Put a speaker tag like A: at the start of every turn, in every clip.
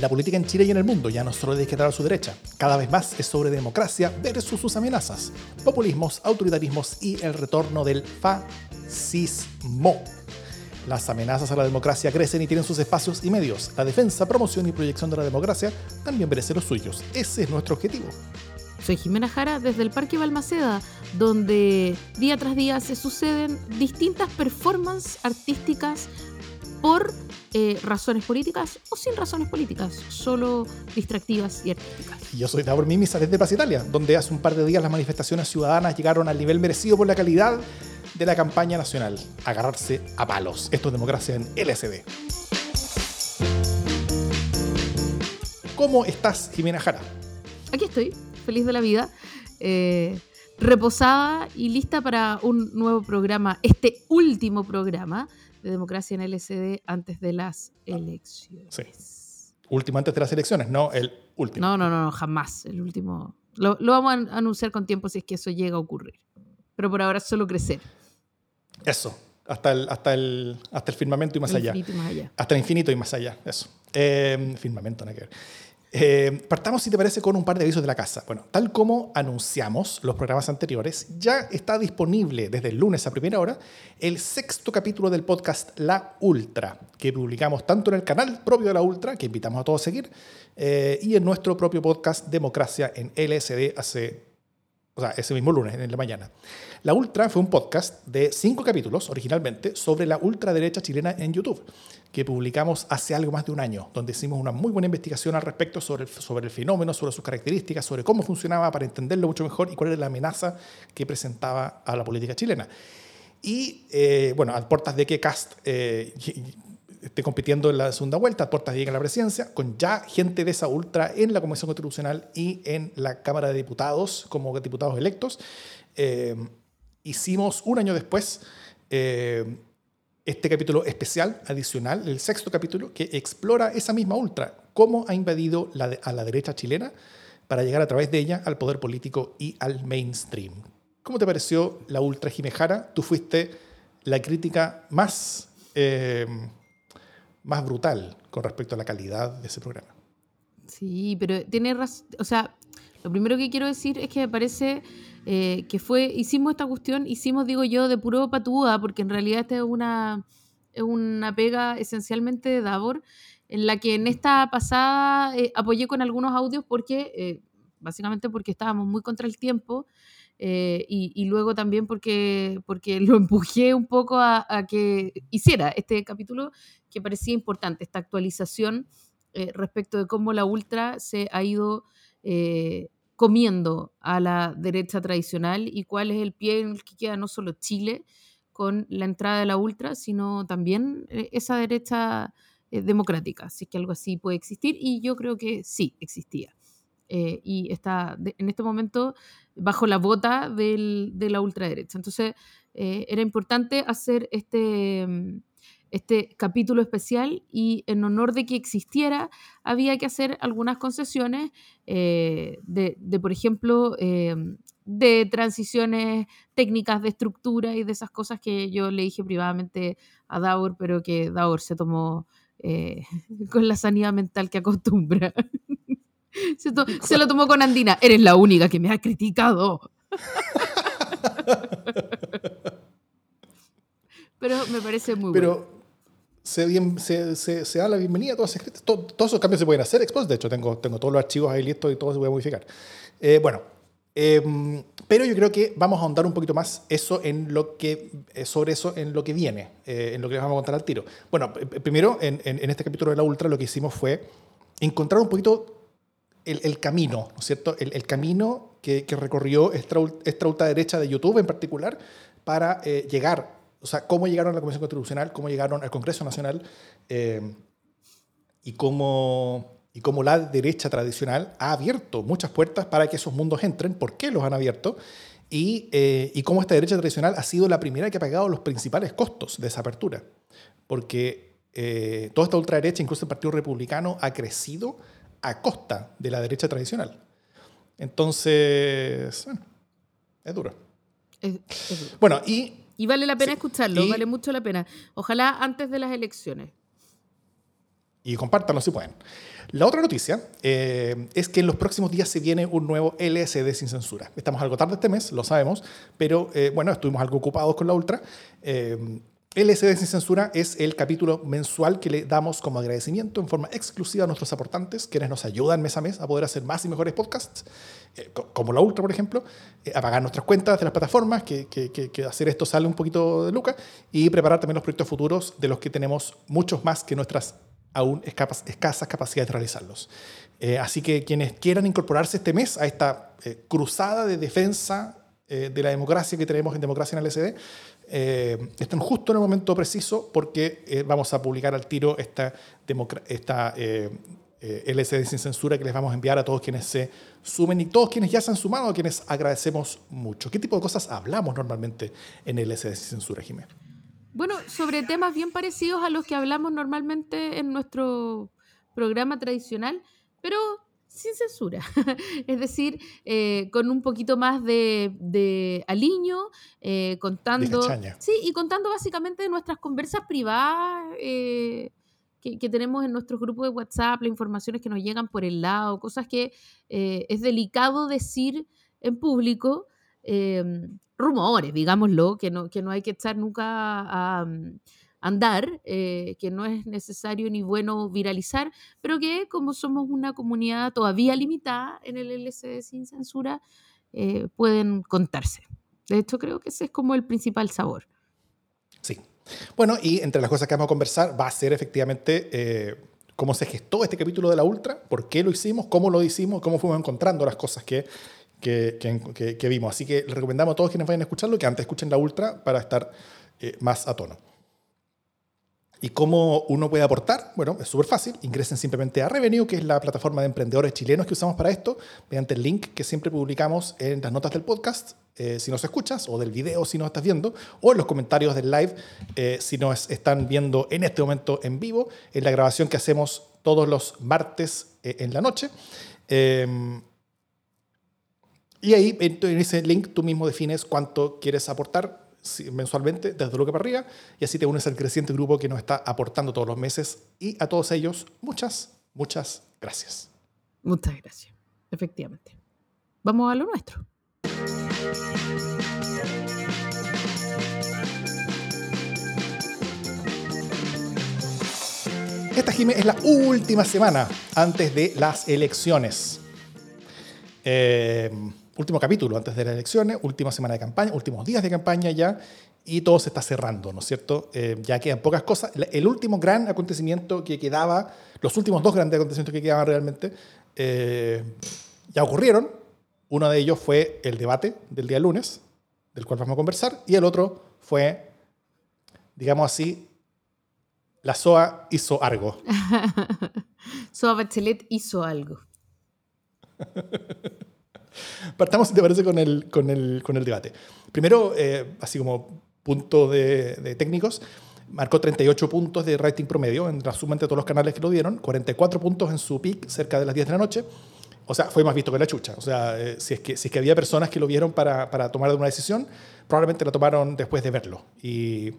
A: La política en Chile y en el mundo ya no solo de izquierda a su derecha, cada vez más es sobre democracia versus sus amenazas, populismos, autoritarismos y el retorno del fascismo. Las amenazas a la democracia crecen y tienen sus espacios y medios. La defensa, promoción y proyección de la democracia también merece los suyos. Ese es nuestro objetivo.
B: Soy Jimena Jara desde el Parque Balmaceda, donde día tras día se suceden distintas performances artísticas por eh, razones políticas o sin razones políticas, solo distractivas y artísticas.
A: Yo soy Davor Mimisa desde Plaza Italia, donde hace un par de días las manifestaciones ciudadanas llegaron al nivel merecido por la calidad de la campaña nacional. Agarrarse a palos. Esto es democracia en LSD. ¿Cómo estás, Jimena Jara?
B: Aquí estoy, feliz de la vida. Eh, reposada y lista para un nuevo programa, este último programa de democracia en LSD antes de las elecciones.
A: Sí. Último antes de las elecciones, no el último.
B: No, no, no, jamás. El último. Lo, vamos a anunciar con tiempo si es que eso llega a ocurrir. Pero por ahora solo crecer.
A: Eso. Hasta el, hasta el, hasta el firmamento y más, allá.
B: y más allá.
A: Hasta el infinito y más allá. Eso. Eh, firmamento, no hay que ver. Eh, partamos, si te parece, con un par de avisos de la casa. Bueno, tal como anunciamos los programas anteriores, ya está disponible desde el lunes a primera hora el sexto capítulo del podcast La Ultra, que publicamos tanto en el canal propio de La Ultra, que invitamos a todos a seguir, eh, y en nuestro propio podcast Democracia en LSD hace, o sea, ese mismo lunes, en la mañana. La Ultra fue un podcast de cinco capítulos originalmente sobre la ultraderecha chilena en YouTube que publicamos hace algo más de un año, donde hicimos una muy buena investigación al respecto sobre el, sobre el fenómeno, sobre sus características, sobre cómo funcionaba para entenderlo mucho mejor y cuál era la amenaza que presentaba a la política chilena. Y eh, bueno, a puertas de que Cast eh, esté compitiendo en la segunda vuelta, a puertas de llegar a la presidencia, con ya gente de esa ultra en la Comisión Constitucional y en la Cámara de Diputados como diputados electos, eh, hicimos un año después este capítulo especial, adicional, el sexto capítulo, que explora esa misma ultra, cómo ha invadido a la derecha chilena para llegar a través de ella al poder político y al mainstream. ¿Cómo te pareció la ultra Jimejara? Tú fuiste la crítica más, eh, más brutal con respecto a la calidad de ese programa.
B: Sí, pero tiene razón, o sea, lo primero que quiero decir es que me parece eh, que fue, hicimos esta cuestión, hicimos, digo yo, de puro patúa, porque en realidad esta es una, una pega esencialmente de Davor, en la que en esta pasada eh, apoyé con algunos audios porque, eh, básicamente porque estábamos muy contra el tiempo. y, y, luego también porque, porque lo empujé un poco a, a, que hiciera este capítulo que parecía importante, esta actualización respecto de cómo la ultra se ha ido comiendo a la derecha tradicional y cuál es el pie en el que queda no solo Chile con la entrada de la ultra, sino también eh, esa derecha eh, democrática, es que algo así puede existir, y yo creo que sí existía. Eh, y está en este momento bajo la bota de la ultraderecha. Entonces, era importante hacer este, mm, este capítulo especial y en honor de que existiera había que hacer algunas concesiones eh, de, por ejemplo, eh, de transiciones técnicas de estructura y de esas cosas que yo le dije privadamente a Daur, pero que Daur se tomó eh, con la sanidad mental que acostumbra. se, se, lo tomó con Andina. Eres la única que me ha criticado. pero me parece muy
A: pero, se, bien, se, se, da la bienvenida a todas esas todos esos cambios se pueden hacer expos. De hecho, tengo, tengo todos los archivos ahí listos y todo se puede modificar. Eh, bueno, em, pero yo creo que vamos a ahondar un poquito más eso en lo que, eh, sobre eso en lo que viene, eh, en lo que les vamos a contar al tiro. Bueno, primero, en, en, este capítulo de la Ultra, lo que hicimos fue encontrar un poquito el, el camino, ¿no es cierto? El, el camino que, que, recorrió esta, esta ultraderecha de YouTube en particular para llegar o sea, cómo llegaron a la Comisión Constitucional, cómo llegaron al Congreso Nacional eh, y, cómo, y cómo la derecha tradicional ha abierto muchas puertas para que esos mundos entren, por qué los han abierto y, eh, y cómo esta derecha tradicional ha sido la primera que ha pagado los principales costos de esa apertura. Porque eh, toda esta ultraderecha, incluso el Partido Republicano, ha crecido a costa de la derecha tradicional. Entonces, bueno, es duro.
B: Es, es duro.
A: Bueno, y
B: y vale la pena escucharlo, vale mucho la pena. Ojalá antes de las elecciones.
A: y compártanlo si pueden. La otra noticia eh, es que en los próximos días se viene un nuevo LSD sin censura. Estamos algo tarde este mes, lo sabemos, pero eh, bueno, estuvimos algo ocupados con la Ultra. Eh, LSD sin censura es el capítulo mensual que le damos como agradecimiento en forma exclusiva a nuestros aportantes, quienes nos ayudan mes a mes a poder hacer más y mejores podcasts, eh, como la Ultra, por ejemplo, eh, a pagar nuestras cuentas de las plataformas, que, que, hacer esto sale un poquito de luca, y preparar también los proyectos futuros de los que tenemos muchos más que nuestras aún escasas capacidades de realizarlos. Eh, así que quienes quieran incorporarse este mes a esta cruzada de defensa de la democracia que tenemos en Democracia en LSD, eh, están justo en el momento preciso porque eh, vamos a publicar al tiro esta, esta eh, eh sin censura que les vamos a enviar a todos quienes se sumen y todos quienes ya se han sumado, a quienes agradecemos mucho. ¿Qué tipo de cosas hablamos normalmente en LCD sin censura, Jiménez?
B: Bueno, sobre temas bien parecidos a los que hablamos normalmente en nuestro programa tradicional, pero sin censura, es decir, eh, con un poquito más de, de aliño, eh, contando... sí, y contando básicamente nuestras conversas privadas eh, que, que, tenemos en nuestro grupo de WhatsApp, las informaciones que nos llegan por el lado, cosas que es delicado decir en público, rumores, digámoslo, que no, que no hay que echar nunca a andar, eh, que no es necesario ni bueno viralizar, pero que como somos una comunidad todavía limitada en el LCD sin censura, eh, pueden contarse. De hecho, creo que ese es como el principal sabor.
A: Sí. Bueno, y entre las cosas que vamos a conversar va a ser efectivamente eh, cómo se gestó este capítulo de la Ultra, por qué lo hicimos, cómo lo hicimos, cómo fuimos encontrando las cosas que, que, que, que vimos. Así que les recomendamos a todos quienes vayan a escucharlo que antes escuchen la Ultra para estar más a tono. ¿Y cómo uno puede aportar? Bueno, es súper fácil. Ingresen simplemente a Revenue, que es la plataforma de emprendedores chilenos que usamos para esto, mediante el link que siempre publicamos en las notas del podcast, eh, si nos escuchas, o del video si nos estás viendo, o en los comentarios del live eh, si nos están viendo en este momento en vivo, en la grabación que hacemos todos los martes eh, en la noche. Em, y ahí, en ese link, tú mismo defines cuánto quieres aportar mensualmente desde luego para arriba y así te unes al creciente grupo que nos está aportando todos los meses y a todos ellos muchas, muchas gracias.
B: Muchas gracias, efectivamente. Vamos a lo nuestro.
A: Esta, Jimé, es la última semana antes de las elecciones. Eh, último capítulo antes de las elecciones, última semana de campaña, últimos días de campaña ya, y todo se está cerrando, ¿no es cierto? Eh, ya quedan pocas cosas. El último gran acontecimiento que quedaba, los últimos dos grandes acontecimientos que quedaban realmente, eh, ya ocurrieron. Uno de ellos fue el debate del día lunes, del cual vamos a conversar, y el otro fue, digamos así, la SOA hizo algo.
B: SOA Bachelet hizo algo.
A: Partamos, si te parece, con el, con el, con el debate. Primero, eh, así como punto de, de, técnicos, marcó 38 puntos de rating promedio en la suma entre todos los canales que lo dieron, 44 puntos en su peak cerca de las 10 de la noche. O sea, fue más visto que la chucha. O sea, eh, si, es que, si es que había personas que lo vieron para, para tomar una decisión, probablemente la tomaron después de verlo. Y,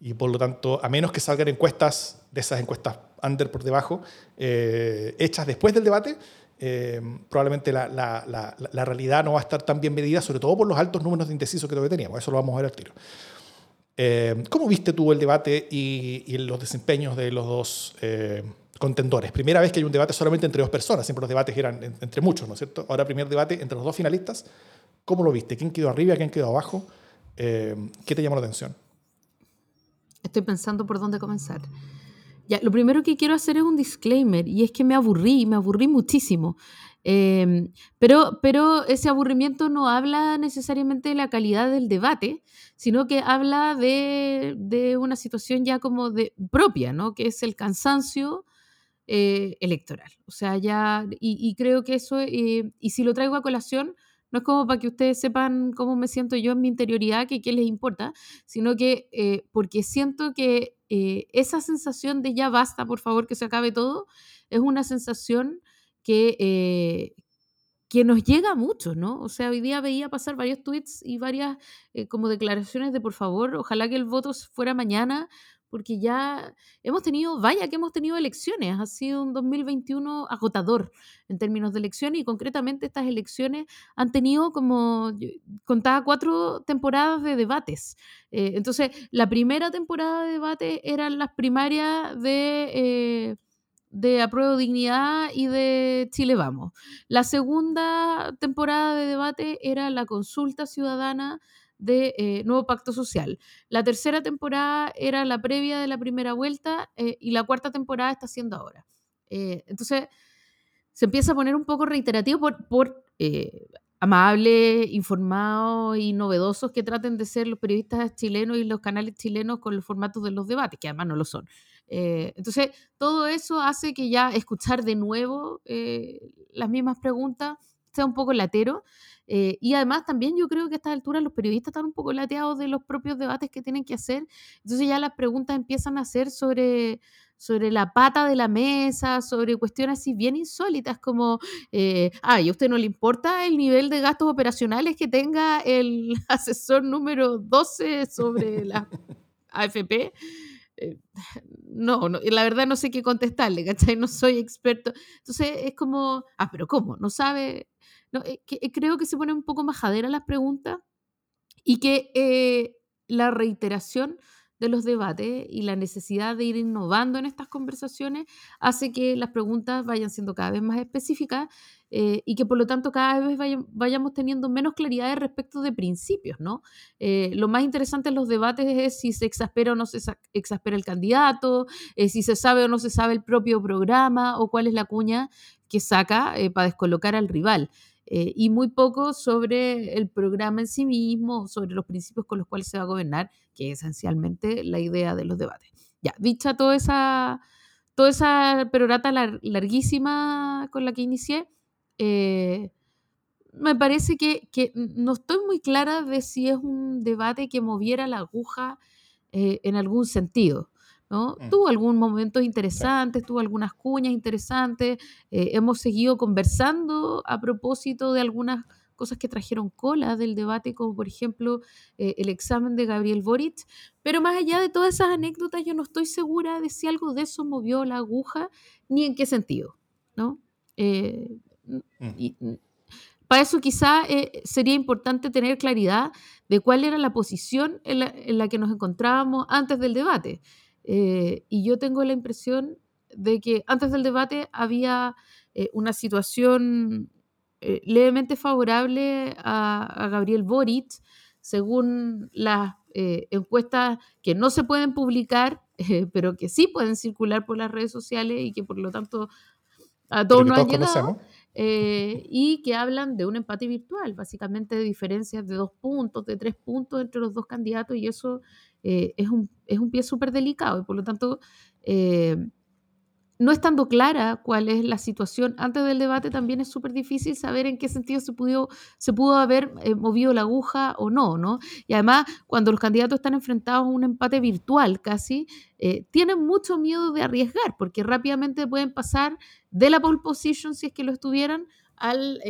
A: y por lo tanto, a menos que salgan encuestas de esas encuestas under por debajo, eh, hechas después del debate, eh, probablemente la, la, la, realidad no va a estar tan bien medida, sobre todo por los altos números de indecisos que todavía teníamos. Eso lo vamos a ver al tiro. Eh, ¿Cómo viste tú el debate y, y los desempeños de los dos eh, contendores? Primera vez que hay un debate solamente entre dos personas, siempre los debates eran entre muchos, ¿no es cierto? Ahora primer debate entre los dos finalistas. ¿Cómo lo viste? ¿Quién quedó arriba? ¿Quién quedó abajo? ¿Qué te llamó la atención?
B: Estoy pensando por dónde comenzar. Lo primero que quiero hacer es un disclaimer y es que me aburrí, me aburrí muchísimo. Em, pero, pero ese aburrimiento no habla necesariamente de la calidad del debate, sino que habla de, de una situación ya como de propia, ¿no? Que es el cansancio eh, electoral. O sea, ya, y, y creo que eso, eh, y si lo traigo a colación, no es como para que ustedes sepan cómo me siento yo en mi interioridad, que qué les importa, sino que eh, porque siento que eh, esa sensación de ya basta, por favor, que se acabe todo, es una sensación que, eh, que nos llega mucho, ¿no? O sea, hoy día veía pasar varios tweets y varias como declaraciones de por favor, ojalá que el voto fuera mañana, porque ya hemos tenido, vaya que hemos tenido elecciones, ha sido un 2021 agotador en términos de elecciones y concretamente estas elecciones han tenido como, contaba cuatro temporadas de debates. Eh, entonces, la primera temporada de debate eran las primarias de... Eh, de Apruebo Dignidad y de Chile Vamos. La segunda temporada de debate era la consulta ciudadana de eh, Nuevo Pacto Social. La tercera temporada era la previa de la primera vuelta eh, y la cuarta temporada está siendo ahora. Eh, entonces, se empieza a poner un poco reiterativo por, por amables, informados y novedosos que traten de ser los periodistas chilenos y los canales chilenos con los formatos de los debates, que además no lo son. entonces, todo eso hace que ya escuchar de nuevo las mismas preguntas sea un poco latero. Eh, y además también yo creo que a estas alturas los periodistas están un poco lateados de los propios debates que tienen que hacer. Entonces ya las preguntas empiezan a ser sobre, sobre la pata de la mesa, sobre cuestiones así bien insólitas como, eh, ah, ¿y a usted no le importa el nivel de gastos operacionales que tenga el asesor número 12 sobre la AFP? Eh, no, no, la verdad no sé qué contestarle, ¿cachai? No soy experto. Entonces es como, ah, pero ¿cómo? ¿No sabe? No, eh, eh, creo que se pone un poco majadera las preguntas y que eh, la reiteración de los debates y la necesidad de ir innovando en estas conversaciones hace que las preguntas vayan siendo cada vez más específicas y que por lo tanto cada vez vayamos teniendo menos claridad respecto de principios, ¿no? lo más interesante en los debates es si se exaspera o no se exaspera el candidato, si se sabe o no se sabe el propio programa o cuál es la cuña que saca para descolocar al rival. Eh, y muy poco sobre el programa en sí mismo, sobre los principios con los cuales se va a gobernar, que es esencialmente la idea de los debates. Ya, dicha toda esa, toda esa perorata larguísima con la que inicié, eh, me parece que, que, no estoy muy clara de si es un debate que moviera la aguja eh, en algún sentido. ¿no? Mm. Tuvo algunos momentos interesantes, tuvo algunas cuñas interesantes, eh, hemos seguido conversando a propósito de algunas cosas que trajeron cola del debate, como por ejemplo eh, el examen de Gabriel Boric, pero más allá de todas esas anécdotas, yo no estoy segura de si algo de eso movió la aguja, ni en qué sentido, ¿no? Eh, mm. para eso quizá sería importante tener claridad de cuál era la posición en la, en la, que nos encontrábamos antes del debate. Eh, y yo tengo la impresión de que antes del debate había eh, una situación eh, levemente favorable a, Gabriel Boric, según las encuestas que no se pueden publicar, pero que sí pueden circular por las redes sociales y que por lo tanto a todos nos han llegado. y que hablan de un empate virtual, básicamente de diferencias de dos puntos, de tres puntos entre los dos candidatos, y eso eh, es, un, es, un, pie súper delicado y por lo tanto, eh, no estando clara cuál es la situación antes del debate, también es súper difícil saber en qué sentido se pudo, se pudo haber eh, movido la aguja o no, ¿no? Y además, cuando los candidatos están enfrentados a un empate virtual casi, tienen mucho miedo de arriesgar, porque rápidamente pueden pasar de la pole position, si es que lo estuvieran, al,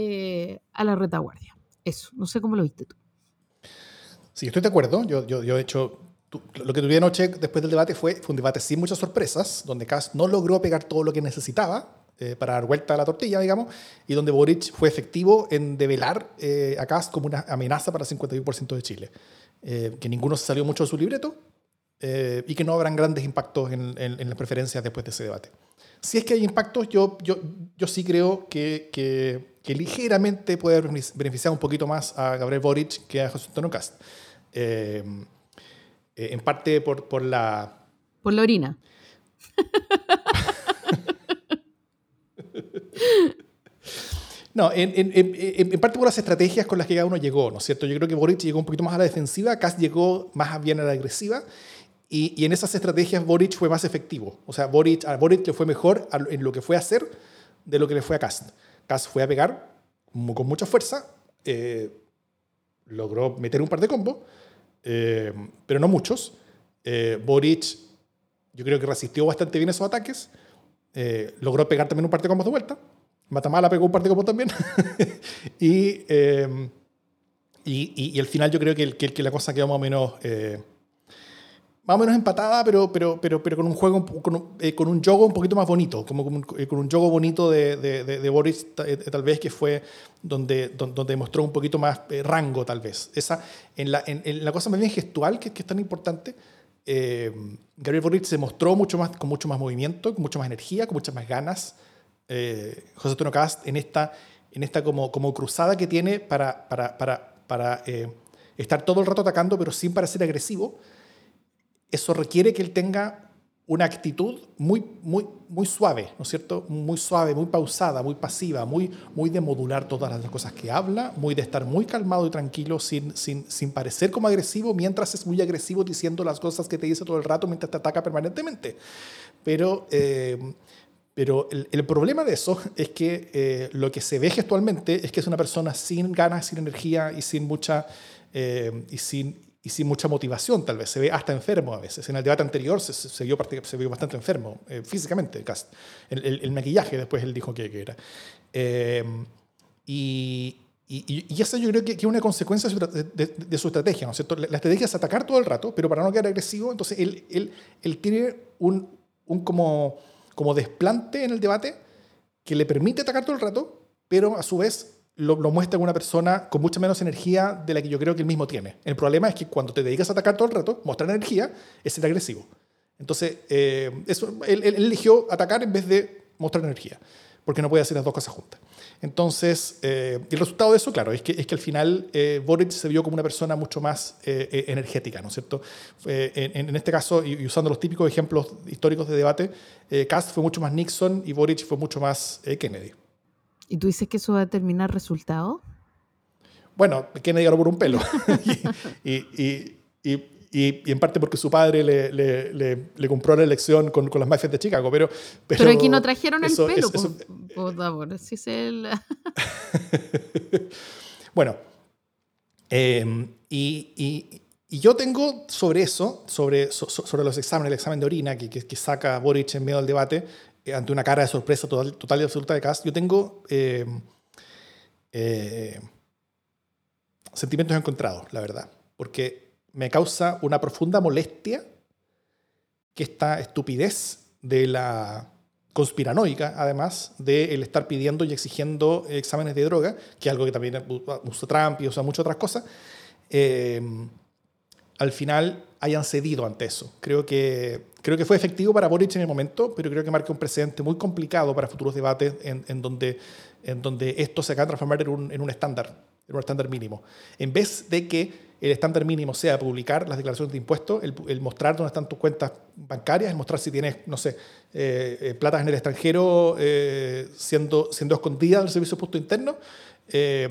B: a la retaguardia. Eso, no sé cómo lo viste tú.
A: Sí, estoy de acuerdo. Yo, yo, yo he hecho lo que tuve anoche después del debate fue, fue un debate sin muchas sorpresas, donde Kass no logró pegar todo lo que necesitaba eh, para dar vuelta a la tortilla, digamos, y donde Boric fue efectivo en develar eh, a Kass como una amenaza para el 51% de Chile. Eh, que ninguno se salió mucho de su libreto y que no habrán grandes impactos en, en, las preferencias después de ese debate. Si es que hay impactos, yo, yo, yo sí creo que, que, que ligeramente puede beneficiar un poquito más a Gabriel Boric que a José Antonio Cast. Eh, en parte por, por la...
B: Por la orina.
A: No, en, en, en, parte por las estrategias con las que cada uno llegó, ¿no es cierto? Yo creo que Boric llegó un poquito más a la defensiva, Kass llegó más bien a la agresiva, y, y, en esas estrategias Boric fue más efectivo. O sea, Boric, a Boric le fue mejor en lo que fue a hacer de lo que le fue a Kast. Kast fue a pegar con mucha fuerza, eh, logró meter un par de combos, eh, pero no muchos. Eh, Boric, yo creo que resistió bastante bien esos ataques. Eh, logró pegar también un par de combos de vuelta. Matamala pegó un par de combos también. y, y, y, al final yo creo que, que, que, la cosa quedó más o menos más o menos empatada, pero, pero, pero, pero con un juego, con un, eh, con un juego un poquito más bonito, como con un, eh, con un juego bonito de, de, de, Boris, eh, tal vez que fue donde, donde, mostró un poquito más rango, tal vez. Esa, en, la, en, la cosa más bien gestual, que, que es tan importante, eh, Gabriel Boric se mostró mucho más, con mucho más movimiento, con mucho más energía, con muchas más ganas. Eh, José Antonio Cast en esta, en esta como, como cruzada que tiene para, para, para, para estar todo el rato atacando, pero sin parecer agresivo eso requiere que él tenga una actitud muy, muy, muy suave, ¿no es cierto? Muy suave, muy pausada, muy pasiva, muy, muy de modular todas las cosas que habla, muy de estar muy calmado y tranquilo sin, sin, sin parecer como agresivo, mientras es muy agresivo diciendo las cosas que te dice todo el rato mientras te ataca permanentemente. Pero, eh, pero el, problema de eso es que eh, lo que se ve gestualmente es que es una persona sin ganas, sin energía y sin mucha... Eh, y sin, y sin mucha motivación, tal vez. Se ve hasta enfermo a veces. En el debate anterior se, se, vio, se vio, bastante enfermo, eh, físicamente, El, el, maquillaje, después él dijo que, que era. Eh, y, y, y, eso yo creo que, es una consecuencia de, su estrategia, ¿no es cierto? La, estrategia es atacar todo el rato, pero para no quedar agresivo, entonces él, él, él tiene un, un como, como desplante en el debate que le permite atacar todo el rato, pero a su vez lo, muestra una persona con mucha menos energía de la que yo creo que él mismo tiene. El problema es que cuando te dedicas a atacar todo el rato, mostrar energía es ser agresivo. Entonces, eh, él, eligió atacar en vez de mostrar energía, porque no puede hacer las dos cosas juntas. Entonces, eh, el resultado de eso, claro, es que, al final eh, Boric se vio como una persona mucho más energética, ¿no es cierto? En, en, este caso, y, usando los típicos ejemplos históricos de debate, Cast fue mucho más Nixon y Boric fue mucho más Kennedy.
B: ¿Y tú dices que eso va a determinar resultado?
A: Bueno, Kennedy ganó por un pelo. y, y, y, y, en parte porque su padre le, le, le, compró la elección con, con, las mafias de Chicago. Pero,
B: pero, aquí no trajeron el pelo, por, favor. Si es el...
A: bueno, eh, y, yo tengo sobre eso, sobre, sobre los exámenes, el examen de orina que, que, que saca Boric en medio del debate, ante una cara de sorpresa total, total y absoluta de Cast, yo tengo eh, eh, sentimientos encontrados, la verdad, porque me causa una profunda molestia que esta estupidez de la conspiranoica, además, de el estar pidiendo y exigiendo exámenes de droga, que es algo que también usa Trump y usa muchas otras cosas, al final hayan cedido ante eso. Creo que, creo que fue efectivo para Boric en el momento, pero creo que marca un precedente muy complicado para futuros debates en, en donde, en donde esto se acaba de transformar en un, en un estándar, en un estándar mínimo. En vez de que el estándar mínimo sea publicar las declaraciones de impuestos, el, mostrar dónde están tus cuentas bancarias, el mostrar si tienes, no sé, eh, eh platas en el extranjero eh, siendo, siendo escondida del servicio de interno, eh,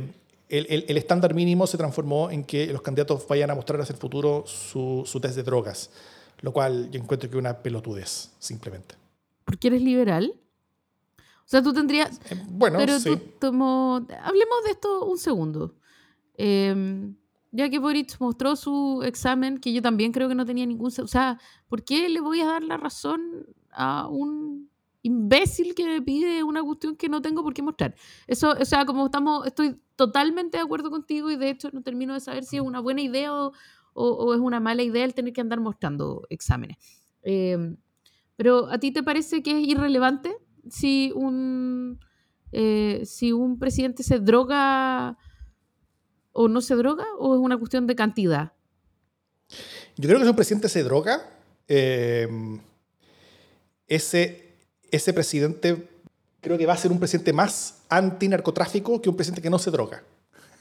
A: el, estándar mínimo se transformó en que los candidatos vayan a mostrar hacia el futuro su, su test de drogas, lo cual yo encuentro que es una pelotudez, simplemente.
B: ¿Porque eres liberal? O sea, tú tendrías...
A: Eh, bueno,
B: pero
A: sí.
B: Hablemos de esto un segundo. Em, ya que Boric mostró su examen, que yo también creo que no tenía ningún... O sea, ¿por qué le voy a dar la razón a un imbécil que me pide una cuestión que no tengo por qué mostrar. Eso, o sea, como estamos, estoy totalmente de acuerdo contigo y de hecho no termino de saber si es una buena idea o, o, es una mala idea el tener que andar mostrando exámenes. Em, pero ¿a ti te parece que es irrelevante si un, eh, si un presidente se droga o no se droga o es una cuestión de cantidad?
A: Yo creo que si un presidente se droga, em, ese ese presidente creo que va a ser un presidente más antinarcotráfico que un presidente que no se droga.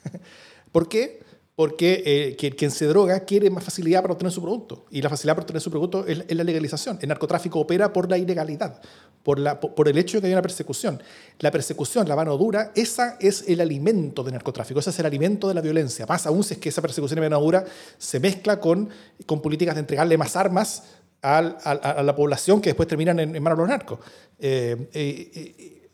A: ¿Por qué? Porque eh, quien se droga quiere más facilidad para obtener su producto. Y la facilidad para obtener su producto es, la legalización. El narcotráfico opera por la ilegalidad, por, el hecho de que hay una persecución. La persecución, la mano dura, esa es el alimento del narcotráfico, ese es el alimento de la violencia. Más aún si es que esa persecución de mano dura se mezcla con, políticas de entregarle más armas a, la población que después terminan en, manos de los narcos. Eh, eh,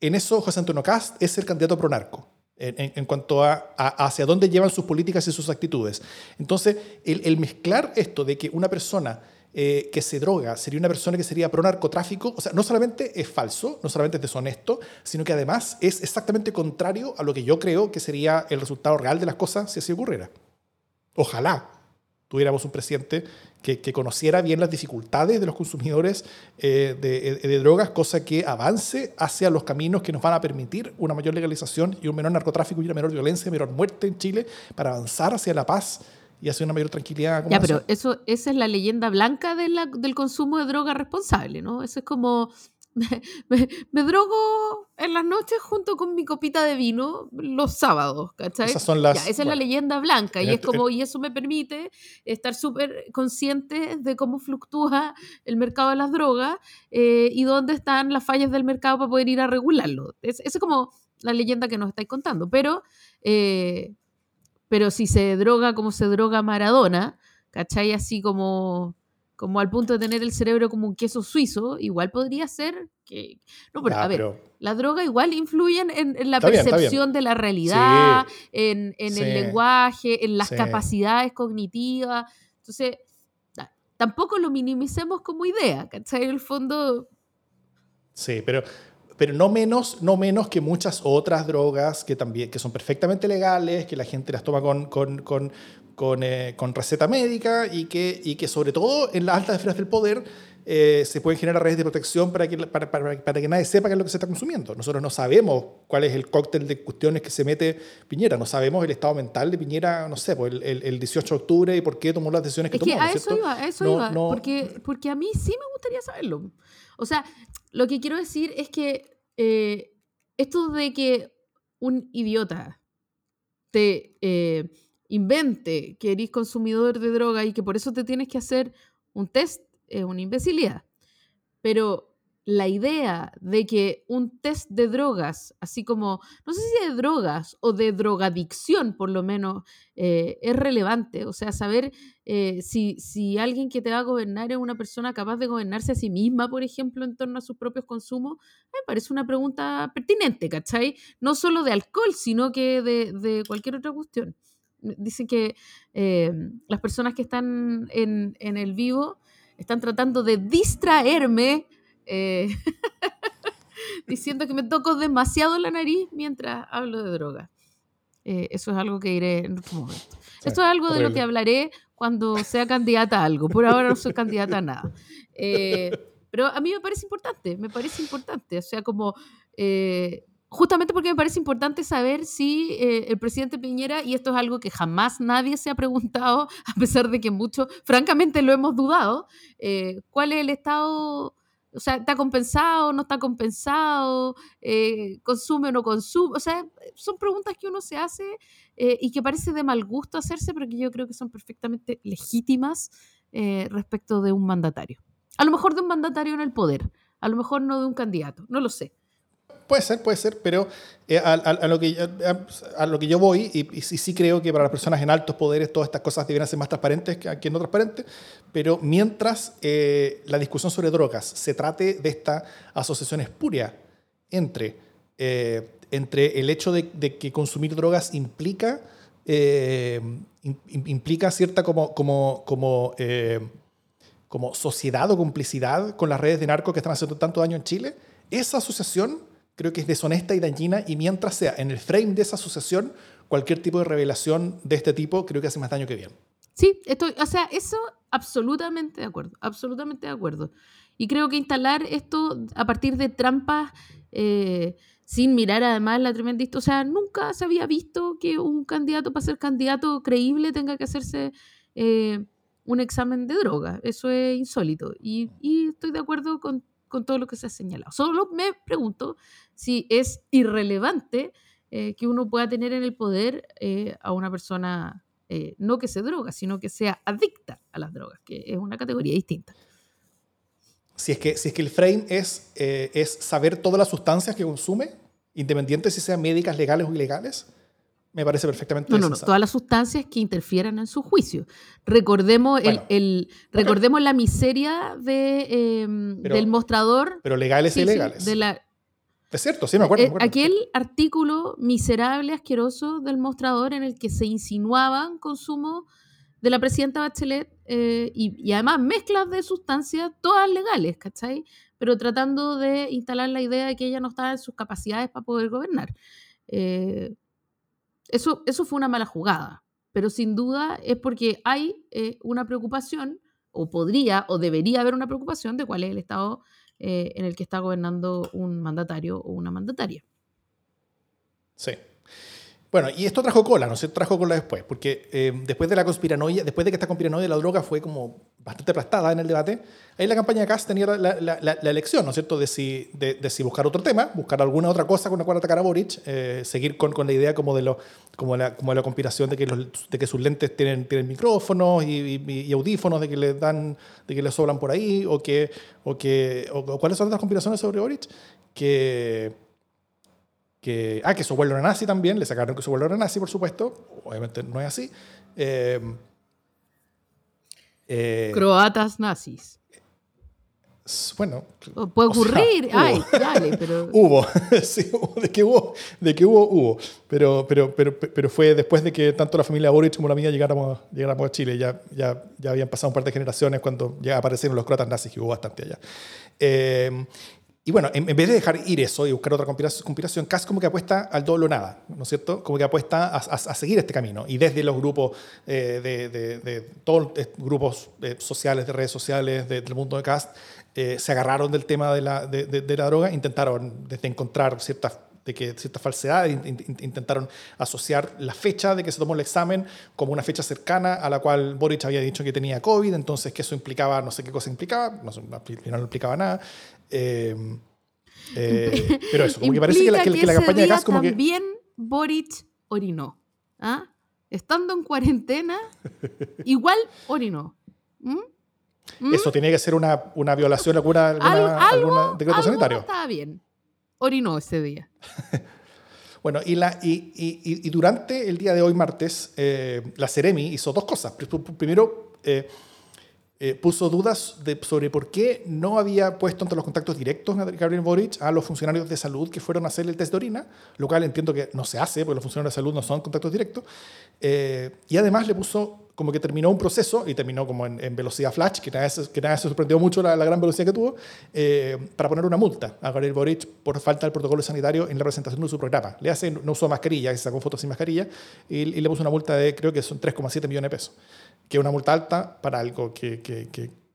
A: en eso José Antonio Cast es el candidato pro narco. En, cuanto a, hacia dónde llevan sus políticas y sus actitudes. Entonces, el, mezclar esto de que una persona que se droga sería una persona que sería pro narcotráfico, o sea, no solamente es falso, no solamente es deshonesto, sino que además es exactamente contrario a lo que yo creo que sería el resultado real de las cosas si así ocurriera. Ojalá, tuviéramos un presidente que, que conociera bien las dificultades de los consumidores eh, de, eh, de drogas, cosa que avance hacia los caminos que nos van a permitir una mayor legalización y un menor narcotráfico y una menor violencia, menor muerte en Chile, para avanzar hacia la paz y hacia una mayor tranquilidad. como
B: Ya,
A: nación.
B: pero eso, esa es la leyenda blanca de la- del consumo de droga responsable, ¿no? Eso es como, me, drogo en las noches junto con mi copita de vino los sábados, ¿cachai?
A: Esas son las-
B: Ya, esa es la leyenda blanca y es
A: este-
B: como, y eso me permite estar súper consciente de cómo fluctúa el mercado de las drogas eh, y dónde están las fallas del mercado para poder ir a regularlo. Es- Esa es como la leyenda que nos estáis contando, pero... eh, pero si se droga como se droga Maradona, ¿cachai? Así como, como al punto de tener el cerebro como un queso suizo, igual podría ser que... No, pero a ver,
A: pero-
B: la droga igual influye en, en la
A: Está bien, está bien.
B: percepción de la realidad,
A: Sí,
B: en, en
A: sí,
B: el lenguaje, en las
A: sí.
B: capacidades cognitivas. Entonces, ta- tampoco lo minimicemos como idea, ¿cachai? En el fondo,
A: Sí, pero, pero no, menos, no menos que muchas otras drogas que también que son perfectamente legales, que la gente las toma con, con, con, con, eh, con receta médica y que, y que sobre todo en las altas esferas del poder eh, se pueden generar redes de protección para que, para, para- para que nadie sepa qué es lo que se está consumiendo. Nosotros no sabemos cuál es el cóctel de cuestiones que se mete Piñera, no sabemos el estado mental de Piñera, no sé, pues el, el- el 18 de octubre y por qué tomó las decisiones que
B: Es
A: tomó. ¿no
B: a
A: es
B: eso
A: cierto?
B: iba, a eso
A: No-
B: iba.
A: no-
B: Porque, porque a mí sí me gustaría saberlo. O sea, lo que quiero decir es que eh, esto de que un idiota te eh, invente que eres consumidor de droga y que por eso te tienes que hacer un test es una imbecilidad. Pero la idea de que un test de drogas, así como, no sé si de drogas o de drogadicción por lo menos, eh, es relevante. O sea, saber eh, si, si alguien que te va a gobernar es una persona capaz de gobernarse a sí misma, por ejemplo, en torno a sus propios consumos, me parece una pregunta pertinente, ¿cachai? No solo de alcohol, sino que de, de cualquier otra cuestión. Dicen que eh, las personas que están en, en el vivo están tratando de distraerme eh, diciendo que me toco demasiado la nariz mientras hablo de droga. Eh, eso es algo que diré en otro momento.
A: Sí,
B: Esto es algo de lo que hablaré cuando sea candidata a algo. Por ahora no soy candidata a nada. Eh, pero a mí me parece importante, me parece importante. O sea, como... eh, justamente porque me parece importante saber si eh, el presidente Piñera, y esto es algo que jamás nadie se ha preguntado, a pesar de que muchos, francamente, lo hemos dudado, eh, cuál es el estado, o sea, ¿está compensado, no está compensado? Eh, ¿Consume o no consume? O sea, son preguntas que uno se hace eh, y que parece de mal gusto hacerse, pero que yo creo que son perfectamente legítimas respecto de un mandatario. A lo mejor de un mandatario en el poder, a lo mejor no de un candidato, no lo sé.
A: Puede ser, puede ser, pero eh, a, lo que, a, lo que yo voy, y, sí, creo que para las personas en altos poderes todas estas cosas deberían ser más transparentes que, que no transparentes, pero mientras eh, la discusión sobre drogas se trate de esta asociación espuria entre, eh, entre el hecho de, que consumir drogas implica, im- im- implica cierta como, como, como, como sociedad o complicidad con las redes de narcos que están haciendo tanto daño en Chile, esa asociación creo que es deshonesta y dañina y mientras sea en el frame de esa asociación, cualquier tipo de revelación de este tipo creo que hace más daño que bien.
B: Sí, estoy, o sea, eso absolutamente de acuerdo, absolutamente de acuerdo. Y creo que instalar esto a partir de trampas, eh, sin mirar además la tremenda histo- o sea, nunca se había visto que un candidato para ser candidato creíble tenga que hacerse eh, un examen de droga. Eso es insólito. Y, y estoy de acuerdo con, con todo lo que se ha señalado. Solo me pregunto si es irrelevante eh, que uno pueda tener en el poder eh, a una persona eh, no que se droga, sino que sea adicta a las drogas, que es una categoría distinta.
A: Si es que, si es que el frame es, eh, es saber todas las sustancias que consume, independiente si sean médicas, legales o ilegales, me parece perfectamente
B: No, no, todas las sustancias que interfieran en su juicio. Recordemos,
A: Bueno,
B: el, el- recordemos la miseria de, em,
A: Pero-
B: del mostrador.
A: Pero legales
B: sí,
A: e
B: sí,
A: ilegales.
B: de la,
A: Es cierto, sí, me acuerdo.
B: Eh,
A: me acuerdo.
B: aquel artículo miserable, asqueroso del mostrador en el que se insinuaban consumo de la presidenta Bachelet eh, y, y además mezclas de sustancias, todas legales, ¿cachai? Pero tratando de instalar la idea de que ella no estaba en sus capacidades para poder gobernar. Eh, eso, eso fue una mala jugada, pero sin duda es porque hay eh, una preocupación, o podría, o debería haber una preocupación de cuál es el estado eh, en el que está gobernando un mandatario o una mandataria.
A: Sí. Bueno, y esto trajo cola, ¿no sé, Trajo cola después, porque eh, después de la conspiranoia, después de que esta conspiranoia la droga fue como bastante aplastada en el debate, ahí la campaña de Kass tenía la, la, elección, ¿no es cierto?, de si, de, si buscar otro tema, buscar alguna otra cosa con la cual atacar a Boric, eh, seguir con, con, la idea como de, lo, como la, como la conspiración de que, los, de que sus lentes tienen, tienen micrófonos y, y, audífonos, de que le dan, de que le sobran por ahí, o que, o que, o, ¿cuáles son las conspiraciones sobre Boric? Que que, ah, que su abuelo era nazi también, le sacaron que su abuelo era nazi, por supuesto, obviamente no es así. Eh,
B: eh, Croatas nazis.
A: Bueno.
B: Puede ocurrir, ay, dale, pero...
A: Hubo, sí, de que hubo, de que hubo, hubo. Pero, pero, pero, pero fue después de que tanto la familia Boric como la mía llegáramos, llegáramos a Chile. Ya, ya, ya habían pasado un par de generaciones cuando ya aparecieron los croatas nazis, que hubo bastante allá. Eh, y bueno, en, vez de dejar ir eso y buscar otra conspiración, casi como que apuesta al doble o nada, ¿no es cierto? Como que apuesta a, seguir este camino. Y desde los grupos, eh, de, todos los grupos eh, sociales, de redes sociales, del mundo de cast, eh, se agarraron del tema de, la droga, intentaron desde encontrar ciertas de que ciertas falsedades, intentaron asociar la fecha de que se tomó el examen como una fecha cercana a la cual Boric había dicho que tenía COVID, entonces que eso implicaba, no sé qué cosa implicaba, no, no implicaba nada, Em, eh, pero eso, como que parece que la, que, la campaña de gas como
B: que... También Boric orinó. ¿ah? Estando en cuarentena, igual orinó. ¿Mm? ¿Mm?
A: Eso tiene que ser una, una violación alguna, alguna, alguna decreto sanitario.
B: estaba bien. Orinó ese día.
A: bueno, y, la, y, y, y, durante el día de hoy, martes, eh, la Ceremi hizo dos cosas. Primero, eh, eh, puso dudas sobre por qué no había puesto entre los contactos directos de Gabriel Boric a los funcionarios de salud que fueron a hacer el test de orina, lo cual entiendo que no se hace porque los funcionarios de salud no son contactos directos. Y además le puso como que terminó un proceso y terminó como en, velocidad flash, que nada, que nada se sorprendió mucho la, gran velocidad que tuvo, eh, para poner una multa a Gabriel Boric por falta del protocolo sanitario en la presentación de su programa. Le hace, no usó mascarilla, se sacó fotos sin mascarilla y, y le puso una multa de creo que son 3,7 millones de pesos que es una multa alta para algo que, que,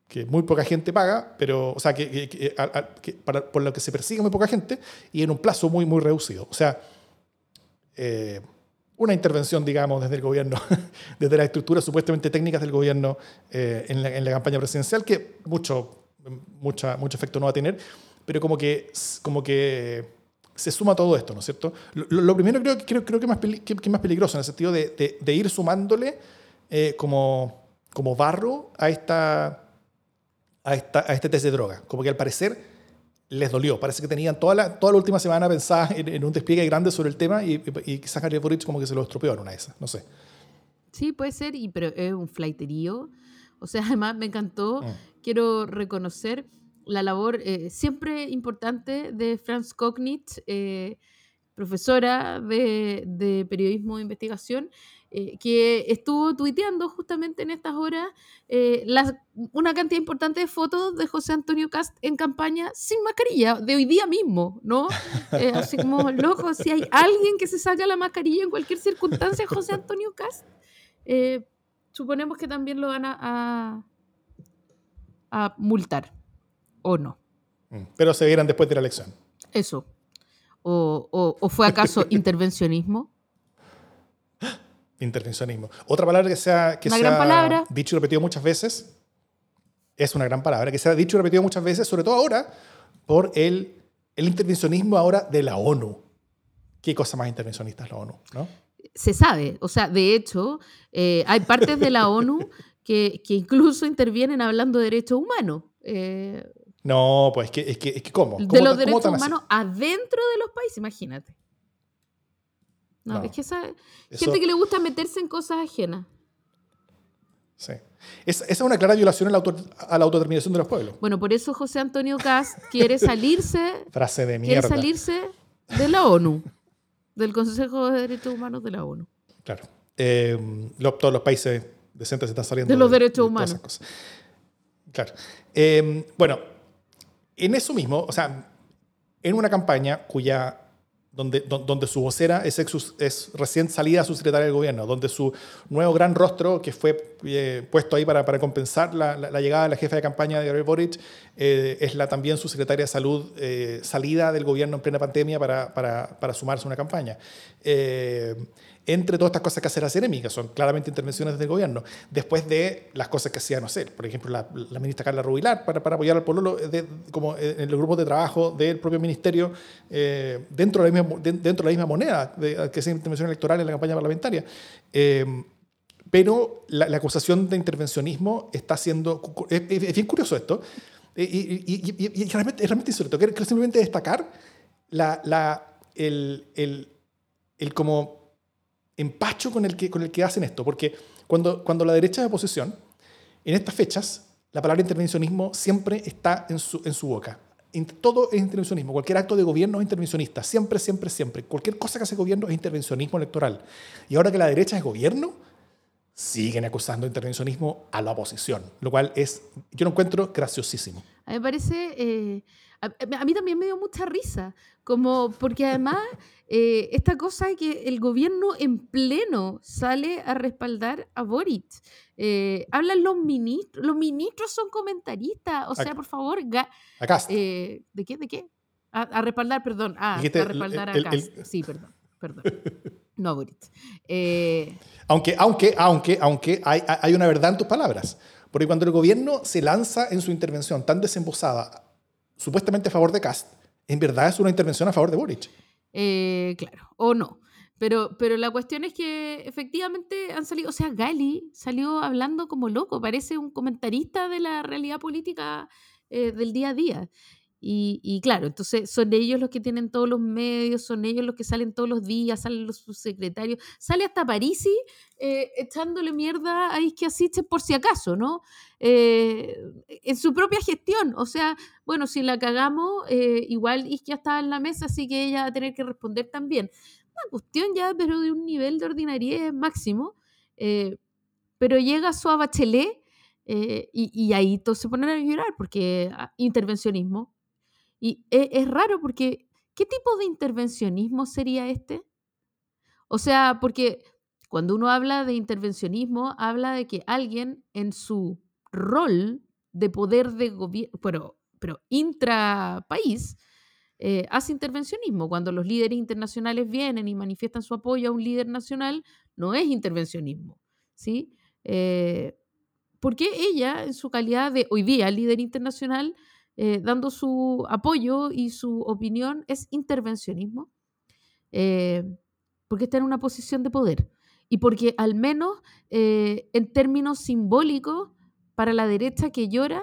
A: que, muy poca gente paga, pero, o sea, que, para, por lo que se persigue muy poca gente y en un plazo muy, muy reducido. O sea, eh, una intervención, digamos, desde el gobierno, desde las estructuras supuestamente técnicas del gobierno eh, en, la, en, la, campaña presidencial, que mucho, mucha, mucho efecto no va a tener, pero como que, como que se suma todo esto, ¿no es cierto? Lo, primero creo, creo, creo que, más que, más peligroso, en el sentido de, de, de ir sumándole eh, como, como barro a, esta, a, esta, a este test de droga. Como que al parecer les dolió. Parece que tenían toda la, toda la última semana pensada en, un despliegue grande sobre el tema y, y quizás Harry Boric como que se lo estropeó en una de esas. No sé.
B: Sí, puede ser, y, pero es un flaiterío. O sea, además me encantó. Mm. Quiero reconocer la labor eh, siempre importante de Franz Kognitz, eh, profesora de, de, periodismo de investigación, eh, que estuvo tuiteando justamente en estas horas eh, una cantidad importante de fotos de José Antonio Cast en campaña sin mascarilla, de hoy día mismo, ¿no? Eh, así como, loco, si hay alguien que se saca la mascarilla en cualquier circunstancia, José Antonio Cast, suponemos que también lo van a, a, multar, ¿o no?
A: Mm, pero se vieran después de la elección.
B: Eso. ¿O, o fue acaso intervencionismo?
A: Intervencionismo. Otra palabra que se ha, que
B: palabra.
A: dicho y repetido muchas veces, es una gran palabra, que se ha dicho y repetido muchas veces, sobre todo ahora, por el, el intervencionismo ahora de la ONU. ¿Qué cosa más intervencionista es la ONU? ¿no?
B: Se sabe, o sea, de hecho, eh, hay partes de la ONU que, que, incluso intervienen hablando de derechos humanos. Eh,
A: no, pues es que, es que, ¿cómo?
B: De los derechos humanos adentro de los países, imagínate. No, es que esa gente que le gusta meterse en cosas ajenas.
A: Sí. esa es una clara violación a la, a la, autodeterminación de los pueblos.
B: Bueno, por eso José Antonio Cast quiere salirse.
A: Frase de mierda.
B: Quiere salirse de la ONU, del Consejo de Derechos Humanos de la ONU.
A: Claro. Eh, todos los países decentes están saliendo
B: de los derechos humanos.
A: Claro. Eh, bueno, en eso mismo, o sea, en una campaña cuya donde, donde su vocera es, es recién salida su secretaria del gobierno, donde su nuevo gran rostro, que fue eh, puesto ahí para, para compensar la, la, llegada de la jefa de campaña de Gabriel Boric, eh, es la, también su secretaria de salud eh, salida del gobierno en plena pandemia para, para, para sumarse a una campaña entre todas estas cosas que hace la Ceremi, son claramente intervenciones del gobierno, después de las cosas que hacía, no sé, por ejemplo, la, ministra Carla Rubilar para, para apoyar al pueblo de, como en los grupos de trabajo del propio ministerio eh, dentro, de la misma, dentro de la misma moneda de, que es intervención electoral en la campaña parlamentaria. Eh, pero la, acusación de intervencionismo está siendo... Es, bien curioso esto, y, y, y, y realmente, es realmente insólito. Quiero, simplemente destacar la, la, el, el, el como empacho con el que, con el que hacen esto, porque cuando, cuando la derecha de oposición, en estas fechas, la palabra intervencionismo siempre está en su, en su boca. Todo es intervencionismo. Cualquier acto de gobierno es intervencionista. Siempre, siempre, siempre. Cualquier cosa que hace gobierno es intervencionismo electoral. Y ahora que la derecha es gobierno, siguen acusando intervencionismo a la oposición, lo cual es, yo lo encuentro graciosísimo.
B: A mí me parece, eh, a, mí también me dio mucha risa, como porque además eh, esta cosa de que el gobierno en pleno sale a respaldar a Boric. Eh, hablan los ministros, los ministros son comentaristas, o sea, por favor,
A: acá.
B: Eh, ¿De qué? ¿De qué? A, respaldar, perdón. Ah, a respaldar a Sí, perdón, perdón. No a Boric.
A: aunque, aunque, aunque, aunque hay, hay una verdad en tus palabras. Porque cuando el gobierno se lanza en su intervención tan desembosada, supuestamente a favor de Cast, en verdad es una intervención a favor de Boric.
B: Eh, claro, o no. Pero, pero la cuestión es que efectivamente han salido, o sea, Gali salió hablando como loco, parece un comentarista de la realidad política eh, del día a día. Y, claro, entonces son ellos los que tienen todos los medios, son ellos los que salen todos los días, salen los subsecretarios, sale hasta Parisi eh, echándole mierda a Isquia por si acaso, ¿no? Eh, en su propia gestión, o sea, bueno, si la cagamos, eh, igual Isquia está en la mesa, así que ella va a tener que responder también. Una cuestión ya, pero de un nivel de ordinariedad máximo, pero llega su Bachelet y, y, ahí todos se ponen a llorar porque ah, intervencionismo, y e, es, raro porque, ¿qué tipo de intervencionismo sería este? O sea, porque cuando uno habla de intervencionismo, habla de que alguien en su rol de poder de gobierno, pero, pero intrapaís, eh, hace intervencionismo. Cuando los líderes internacionales vienen y manifiestan su apoyo a un líder nacional, no es intervencionismo. ¿sí? Eh, ¿Por qué ella, en su calidad de hoy día líder internacional, eh, dando su apoyo y su opinión es intervencionismo, eh, porque está en una posición de poder y porque al menos eh, en términos simbólicos, para la derecha que llora,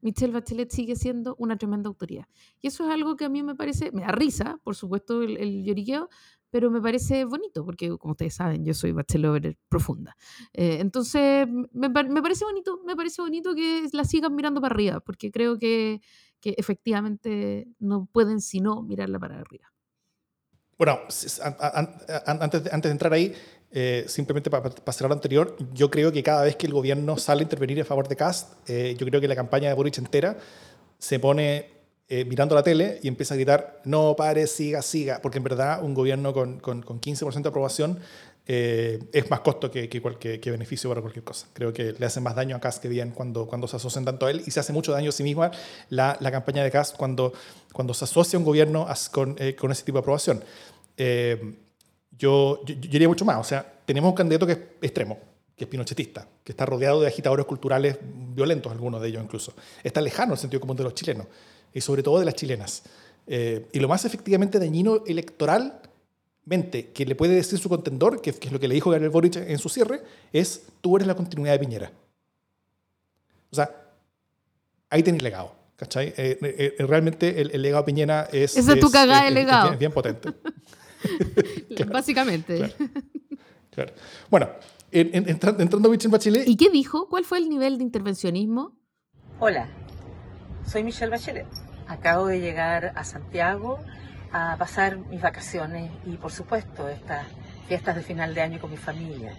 B: Michelle Bachelet sigue siendo una tremenda autoridad. Y eso es algo que a mí me parece, me da risa, por supuesto, el, el lloriqueo, pero me parece bonito, porque como ustedes saben, yo soy bachelover profunda. Eh, entonces, me, me, parece bonito, me parece bonito que la sigan mirando para arriba, porque creo que, que efectivamente no pueden sino mirarla para arriba.
A: Bueno, antes de, antes de entrar ahí, eh, simplemente para pasar lo anterior, yo creo que cada vez que el gobierno sale a intervenir a favor de Cast, eh, yo creo que la campaña de Boric entera se pone eh, mirando la tele y empieza a gritar, no pare, siga, siga, porque en verdad un gobierno con, con, 15% de aprobación eh, es más costo que, que, beneficio para cualquier cosa. Creo que le hace más daño a Kass que bien cuando, cuando se asocian tanto a él y se hace mucho daño a sí misma la, la campaña de Kass cuando, cuando se asocia un gobierno con, eh, con ese tipo de aprobación. yo, yo, diría mucho más, o sea, tenemos un candidato que es extremo, que es pinochetista, que está rodeado de agitadores culturales violentos, algunos de ellos incluso. Está lejano el sentido común de los chilenos y sobre todo de las chilenas. Eh, y lo más efectivamente dañino electoralmente que le puede decir su contendor, que, es lo que le dijo Gabriel Boric en su cierre, es tú eres la continuidad de Piñera. O sea, ahí tenéis legado. ¿Cachai? Eh, eh, realmente el, legado de Piñera es...
B: Esa es tu cagada de legado.
A: Bien, bien, potente.
B: Básicamente.
A: Claro. Bueno, entrando, entrando a Bachelet...
B: ¿Y qué dijo? ¿Cuál fue el nivel de intervencionismo?
C: Hola, soy Michelle Bachelet. Acabo de llegar a Santiago a pasar mis vacaciones y, por supuesto, estas fiestas de final de año con mi familia.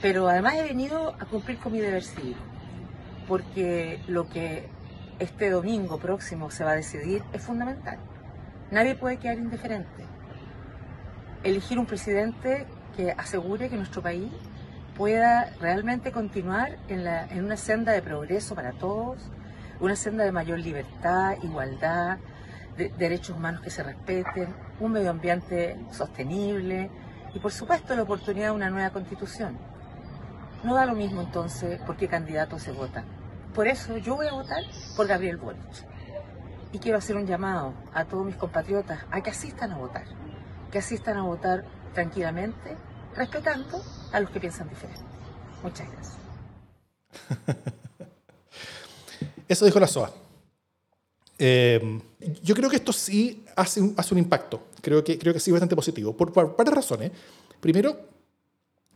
C: Pero además he venido a cumplir con mi deber civil, porque lo que este domingo próximo se va a decidir es fundamental. Nadie puede quedar indiferente. elegir un presidente que asegure que nuestro país pueda realmente continuar en, en una senda de progreso para todos, una senda de mayor libertad, igualdad, de, derechos humanos que se respeten, un medio ambiente sostenible y por supuesto la oportunidad de una nueva constitución. No da lo mismo entonces por qué candidato se vota. Por eso yo voy a votar por Gabriel Boric. Y quiero hacer un llamado a todos mis compatriotas a que asistan a votar, que asistan a votar tranquilamente, respetando a los que piensan diferente. Muchas gracias.
A: Eso dijo la SOA. Eh, yo creo que esto sí hace un, hace un impacto. Creo que, creo que sí bastante positivo. Por, varias razones. Primero,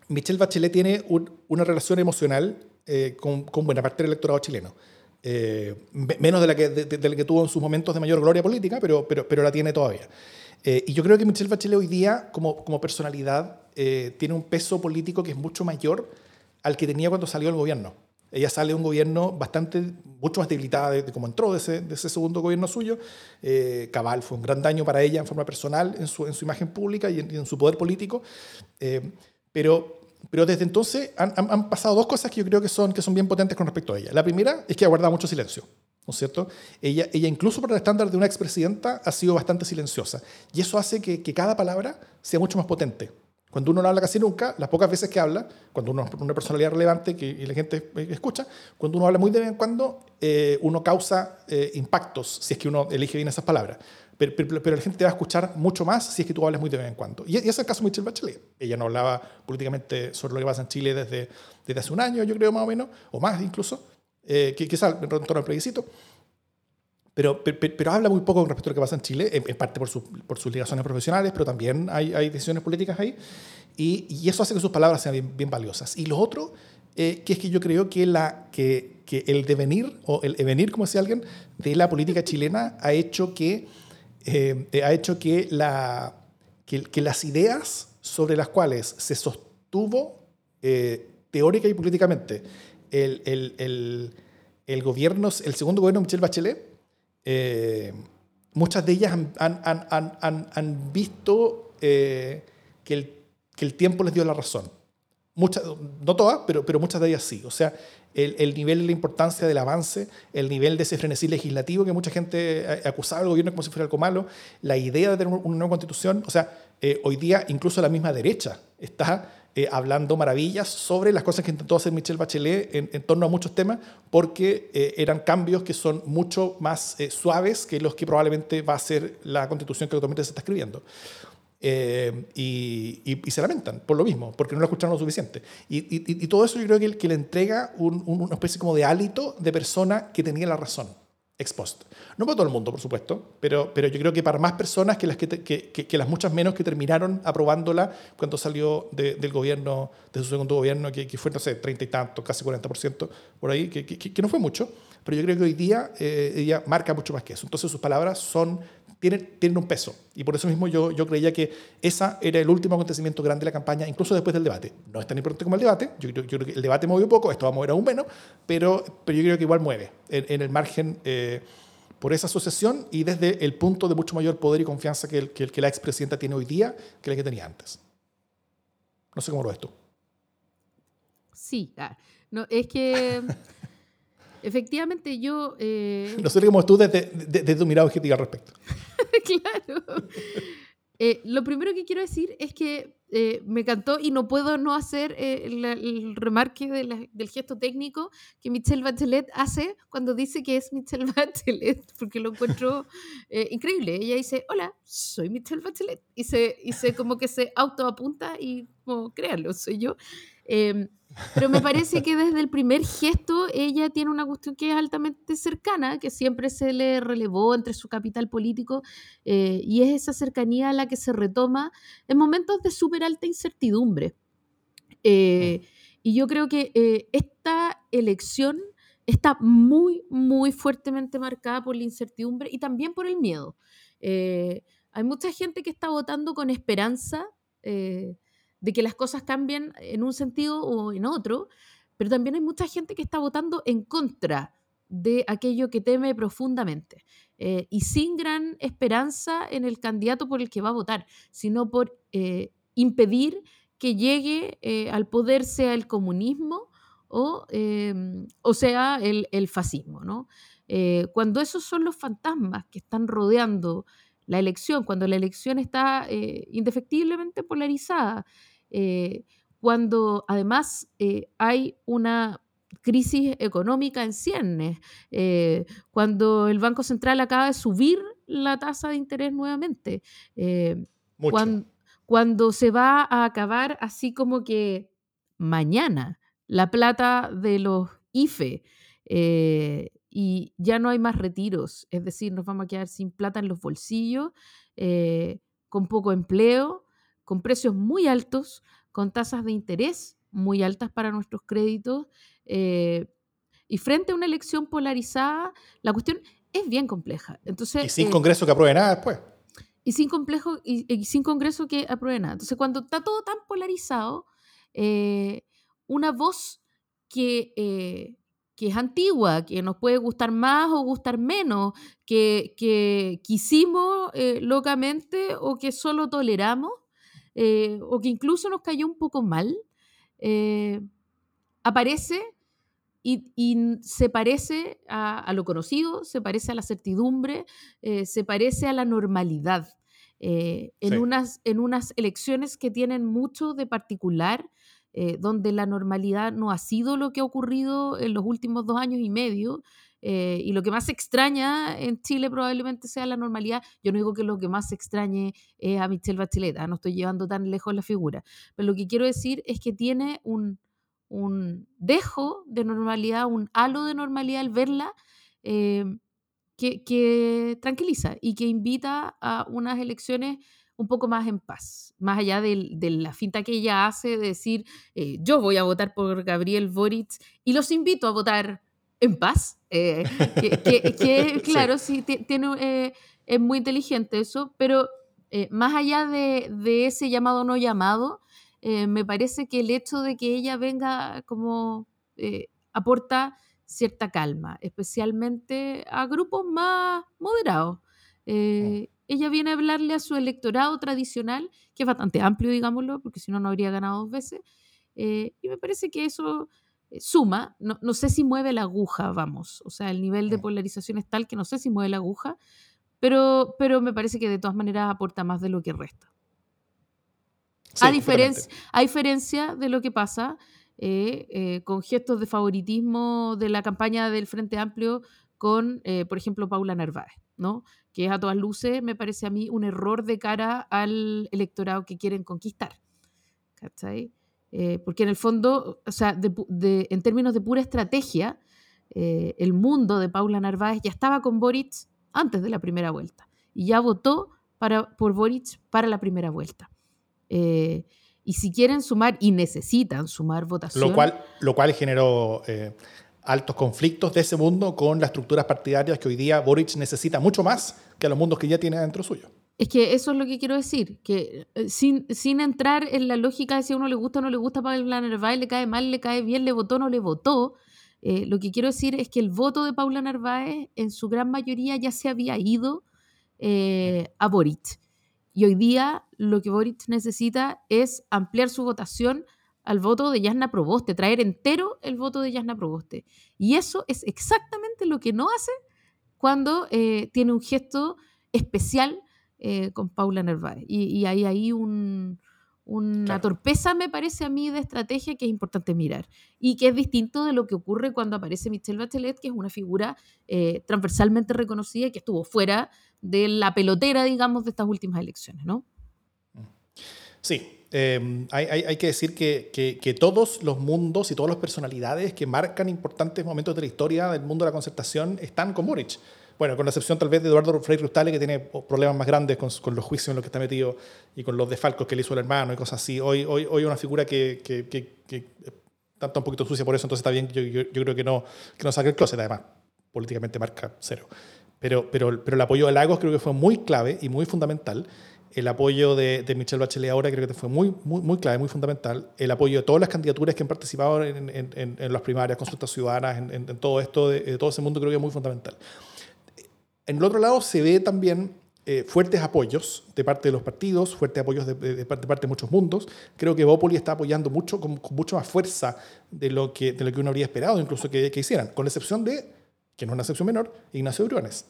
A: Michelle Bachelet tiene un, una relación emocional eh, con, con, buena parte del electorado chileno. Eh, menos de la, que, de, de la que tuvo en sus momentos de mayor gloria política, pero, pero, pero la tiene todavía. Eh, y yo creo que Michelle Bachelet hoy día, como, como personalidad, eh, tiene un peso político que es mucho mayor al que tenía cuando salió el gobierno. Ella sale de un gobierno bastante, mucho más debilitada de, de cómo entró de ese, de ese, segundo gobierno suyo. Eh, Cabal fue un gran daño para ella en forma personal, en su, en su imagen pública y en, y en su poder político. Eh, pero, pero desde entonces han, han, han, pasado dos cosas que yo creo que son, que son bien potentes con respecto a ella. La primera es que ha guardado mucho silencio. ¿no es cierto? Ella, ella incluso para el estándar de una expresidenta ha sido bastante silenciosa. Y eso hace que, que cada palabra sea mucho más potente. Cuando uno no habla casi nunca, las pocas veces que habla, cuando uno es una personalidad relevante que, y la gente escucha, cuando uno habla muy de vez en cuando, eh, uno causa eh, impactos si es que uno elige bien esas palabras. Pero, pero, pero, la gente te va a escuchar mucho más si es que tú hablas muy de vez en cuando. Y, y ese es el caso de Michelle Bachelet. Ella no hablaba políticamente sobre lo que pasa en Chile desde, desde hace un año, yo creo, más o menos, o más incluso eh, quizás en torno al plebiscito, pero, pero, pero, habla muy poco con respecto a lo que pasa en Chile, en, parte por, su, por, sus ligaciones profesionales, pero también hay, hay decisiones políticas ahí, y, y, eso hace que sus palabras sean bien, bien valiosas. Y lo otro, eh, que es que yo creo que, la, que, que el devenir, o el devenir, como decía alguien, de la política chilena ha hecho que, eh, ha hecho que, la, que, que, las ideas sobre las cuales se sostuvo eh, teórica y políticamente el, el, el, el, gobierno, el segundo gobierno de Michelle Bachelet, eh, muchas de ellas han, han, han, han visto eh, que, el, que, el, tiempo les dio la razón. Muchas, no todas, pero, pero muchas de ellas sí. O sea, el, el, nivel y la importancia del avance, el nivel de ese frenesí legislativo que mucha gente acusaba al gobierno como si fuera algo malo, la idea de tener una nueva constitución, o sea, eh, hoy día incluso la misma derecha está eh, hablando maravillas sobre las cosas que intentó hacer Michelle Bachelet en, en torno a muchos temas, porque eh, eran cambios que son mucho más eh, suaves que los que probablemente va a ser la constitución que actualmente se está escribiendo. Eh, y, y, y, se lamentan por lo mismo, porque no lo escucharon lo suficiente. Y, y todo eso yo creo que, que le entrega un, un, una especie como de hálito de persona que tenía la razón ex. No para todo el mundo, por supuesto, pero, pero yo creo que para más personas que las, que, que, que las muchas menos que terminaron aprobándola cuando salió de, del gobierno, de su segundo gobierno, que, fue, no sé, treinta y tanto, casi 40% por ahí, que, no fue mucho, pero yo creo que hoy día eh, ella marca mucho más que eso. Entonces sus palabras son tienen, tienen un peso. Y por eso mismo yo, yo creía que esa era el último acontecimiento grande de la campaña, incluso después del debate. No es tan importante como el debate, yo, yo, yo creo que el debate movió poco, esto va a mover aún menos, pero, pero yo creo que igual mueve en, en el margen eh, por esa asociación y desde el punto de mucho mayor poder y confianza que, el, que, el, que la expresidenta tiene hoy día que la que tenía antes. No sé cómo lo ves tú.
B: Sí, ah, no, es que... Efectivamente, yo... Eh...
A: No sé cómo tú desde, desde, desde tu mirada objetiva al respecto.
B: claro. Eh, lo primero que quiero decir es que eh, me encantó y no puedo no hacer eh, la, el remarque de la, del gesto técnico que Michelle Bachelet hace cuando dice que es Michelle Bachelet, porque lo encuentro eh, increíble. Ella dice, hola, soy Michelle Bachelet. Y se, y se como que se autoapunta y como, créanlo, soy yo. Eh, pero me parece que desde el primer gesto ella tiene una cuestión que es altamente cercana, que siempre se le relevó entre su capital político, eh, y es esa cercanía a la que se retoma en momentos de súper alta incertidumbre. Eh, y yo creo que eh, esta elección está muy, muy fuertemente marcada por la incertidumbre y también por el miedo. hay mucha gente que está votando con esperanza de que las cosas cambien en un sentido o en otro, pero también hay mucha gente que está votando en contra de aquello que teme profundamente eh, y sin gran esperanza en el candidato por el que va a votar, sino por eh, impedir que llegue eh, al poder sea el comunismo o, em, o sea el, el fascismo. ¿no? cuando esos son los fantasmas que están rodeando la elección, cuando la elección está indefectiblemente polarizada, cuando además hay una crisis económica en ciernes, eh, cuando el Banco Central acaba de subir la tasa de interés nuevamente, eh, cuando, se va a acabar así como que mañana la plata de los IFE eh, y ya no hay más retiros, es decir, nos vamos a quedar sin plata en los bolsillos, con poco empleo, con precios muy altos, con tasas de interés muy altas para nuestros créditos eh, y frente a una elección polarizada, la cuestión es bien compleja. Entonces,
A: y sin eh, Congreso que apruebe nada después.
B: Y sin, complejo, y, sin Congreso que apruebe nada. Entonces, cuando está todo tan polarizado, eh, una voz que, que es antigua, que nos puede gustar más o gustar menos, que, que quisimos locamente o que solo toleramos, o que incluso nos cayó un poco mal, aparece y, se parece a, lo conocido, se parece a la certidumbre, eh, se parece a la normalidad. Eh, en, unas, en unas elecciones que tienen mucho de particular, eh, donde la normalidad no ha sido lo que ha ocurrido en los últimos dos años y medio, y lo que más extraña en Chile probablemente sea la normalidad. Yo no digo que lo que más extrañe es a Michelle Bachelet, ¿ah? no estoy llevando tan lejos la figura, pero lo que quiero decir es que tiene un, un dejo de normalidad, un halo de normalidad al verla, eh, que, tranquiliza y que invita a unas elecciones un poco más en paz, más allá de, la finta que ella hace de decir, eh, yo voy a votar por Gabriel Boric y los invito a votar en paz, eh, que, claro, sí, tiene, es muy inteligente eso, pero más allá de, de, ese llamado no llamado, eh, me parece que el hecho de que ella venga como eh, aporta cierta calma, especialmente a grupos más moderados. Eh, ella viene a hablarle a su electorado tradicional, que es bastante amplio, digámoslo, porque si no, no habría ganado dos veces. y me parece que eso suma, no, no, sé si mueve la aguja, vamos, o sea, el nivel de polarización es tal que no sé si mueve la aguja, pero, pero me parece que de todas maneras aporta más de lo que resta a, diferencia, a diferencia de lo que pasa eh, eh, con gestos de favoritismo de la campaña del Frente Amplio con, eh, por ejemplo, Paula Narváez, ¿no? Que es a todas luces, me parece a mí, un error de cara al electorado que quieren conquistar. ¿Cachai? porque en el fondo, o sea, en términos de pura estrategia, el mundo de Paula Narváez ya estaba con Boric antes de la primera vuelta y ya votó para, por Boric para la primera vuelta. Eh, y si quieren sumar y necesitan sumar votación.
A: Lo cual, lo cual generó eh, altos conflictos de ese mundo con las estructuras partidarias que hoy día Boric necesita mucho más que los mundos que ya tiene dentro suyo.
B: Es que eso es lo que quiero decir, que eh, sin, sin entrar en la lógica de si a uno le gusta o no le gusta Paula Narváez, le cae mal, le cae bien, le votó o no le votó, lo que quiero decir es que el voto de Paula Narváez en su gran mayoría ya se había ido a Boric. Y hoy día lo que Boric necesita es ampliar su votación al voto de Yasna Proboste, traer entero el voto de Yasna Proboste. Y eso es exactamente lo que no hace cuando eh, tiene un gesto especial eh, con Paula Narváez. Y, hay ahí una torpeza, me parece a mí, de estrategia que es importante mirar. Y que es distinto de lo que ocurre cuando aparece Michelle Bachelet, que es una figura eh, transversalmente reconocida y que estuvo fuera de la pelotera, digamos, de estas últimas elecciones, ¿no?
A: Sí, eh, hay, que decir que, todos los mundos y todas las personalidades que marcan importantes momentos de la historia del mundo de la concertación están con Boric. Bueno, con la excepción tal vez de Eduardo Frei Rustale, que tiene problemas más grandes con, los juicios en los que está metido y con los desfalcos que le hizo el hermano y cosas así. Hoy, hoy, hoy una figura que, que, un poquito sucia por eso, entonces está bien, yo, yo, creo que no, que no saque el closet, además, políticamente marca cero. Pero, pero, pero el apoyo de Lagos creo que fue muy clave y muy fundamental. El apoyo de, de, Michelle Bachelet ahora creo que fue muy, muy, muy clave, muy fundamental. El apoyo de todas las candidaturas que han participado en, en, en las primarias, consultas ciudadanas, en, todo esto, de, todo ese mundo creo que es muy fundamental. En el otro lado se ve también eh, fuertes apoyos de parte de los partidos, fuertes apoyos de, parte, de muchos mundos. Creo que Bópoli está apoyando mucho, con, con, mucho más fuerza de lo, que, de lo que uno habría esperado, incluso que, que hicieran, con la excepción de, que no es una excepción menor, Ignacio Briones.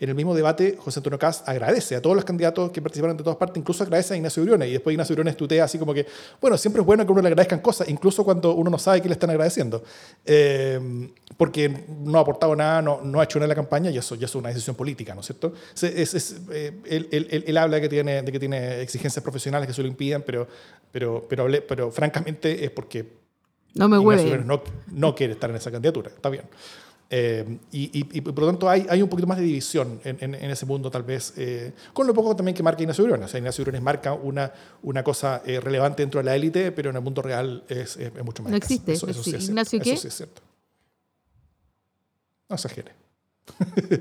A: En el mismo debate, José Antonio Cast agradece a todos los candidatos que participaron de todas partes, incluso agradece a Ignacio Briones. Y después Ignacio Briones tutea así como que, bueno, siempre es bueno que uno le agradezcan cosas, incluso cuando uno no sabe que le están agradeciendo. Eh, porque no ha aportado nada, no, no, ha hecho nada en la campaña y eso ya es una decisión política, ¿no es cierto? Es, es, eh, él, él, él, habla de que, tiene, de que tiene exigencias profesionales que se lo impiden, pero, pero, pero, pero, francamente es porque
B: no me
A: Ignacio no, no quiere estar en esa candidatura. Está bien. Eh, y, y, por lo tanto hay, hay, un poquito más de división en, en, en ese mundo tal vez, eh, con lo poco también que marca Ignacio Briones. O sea, Ignacio Briones marca una, una cosa eh, relevante dentro de la élite, pero en el mundo real es, es, mucho más.
B: No existe. Eso, eso sí es ¿Ignacio qué?
A: Eso sí es cierto. No exagere.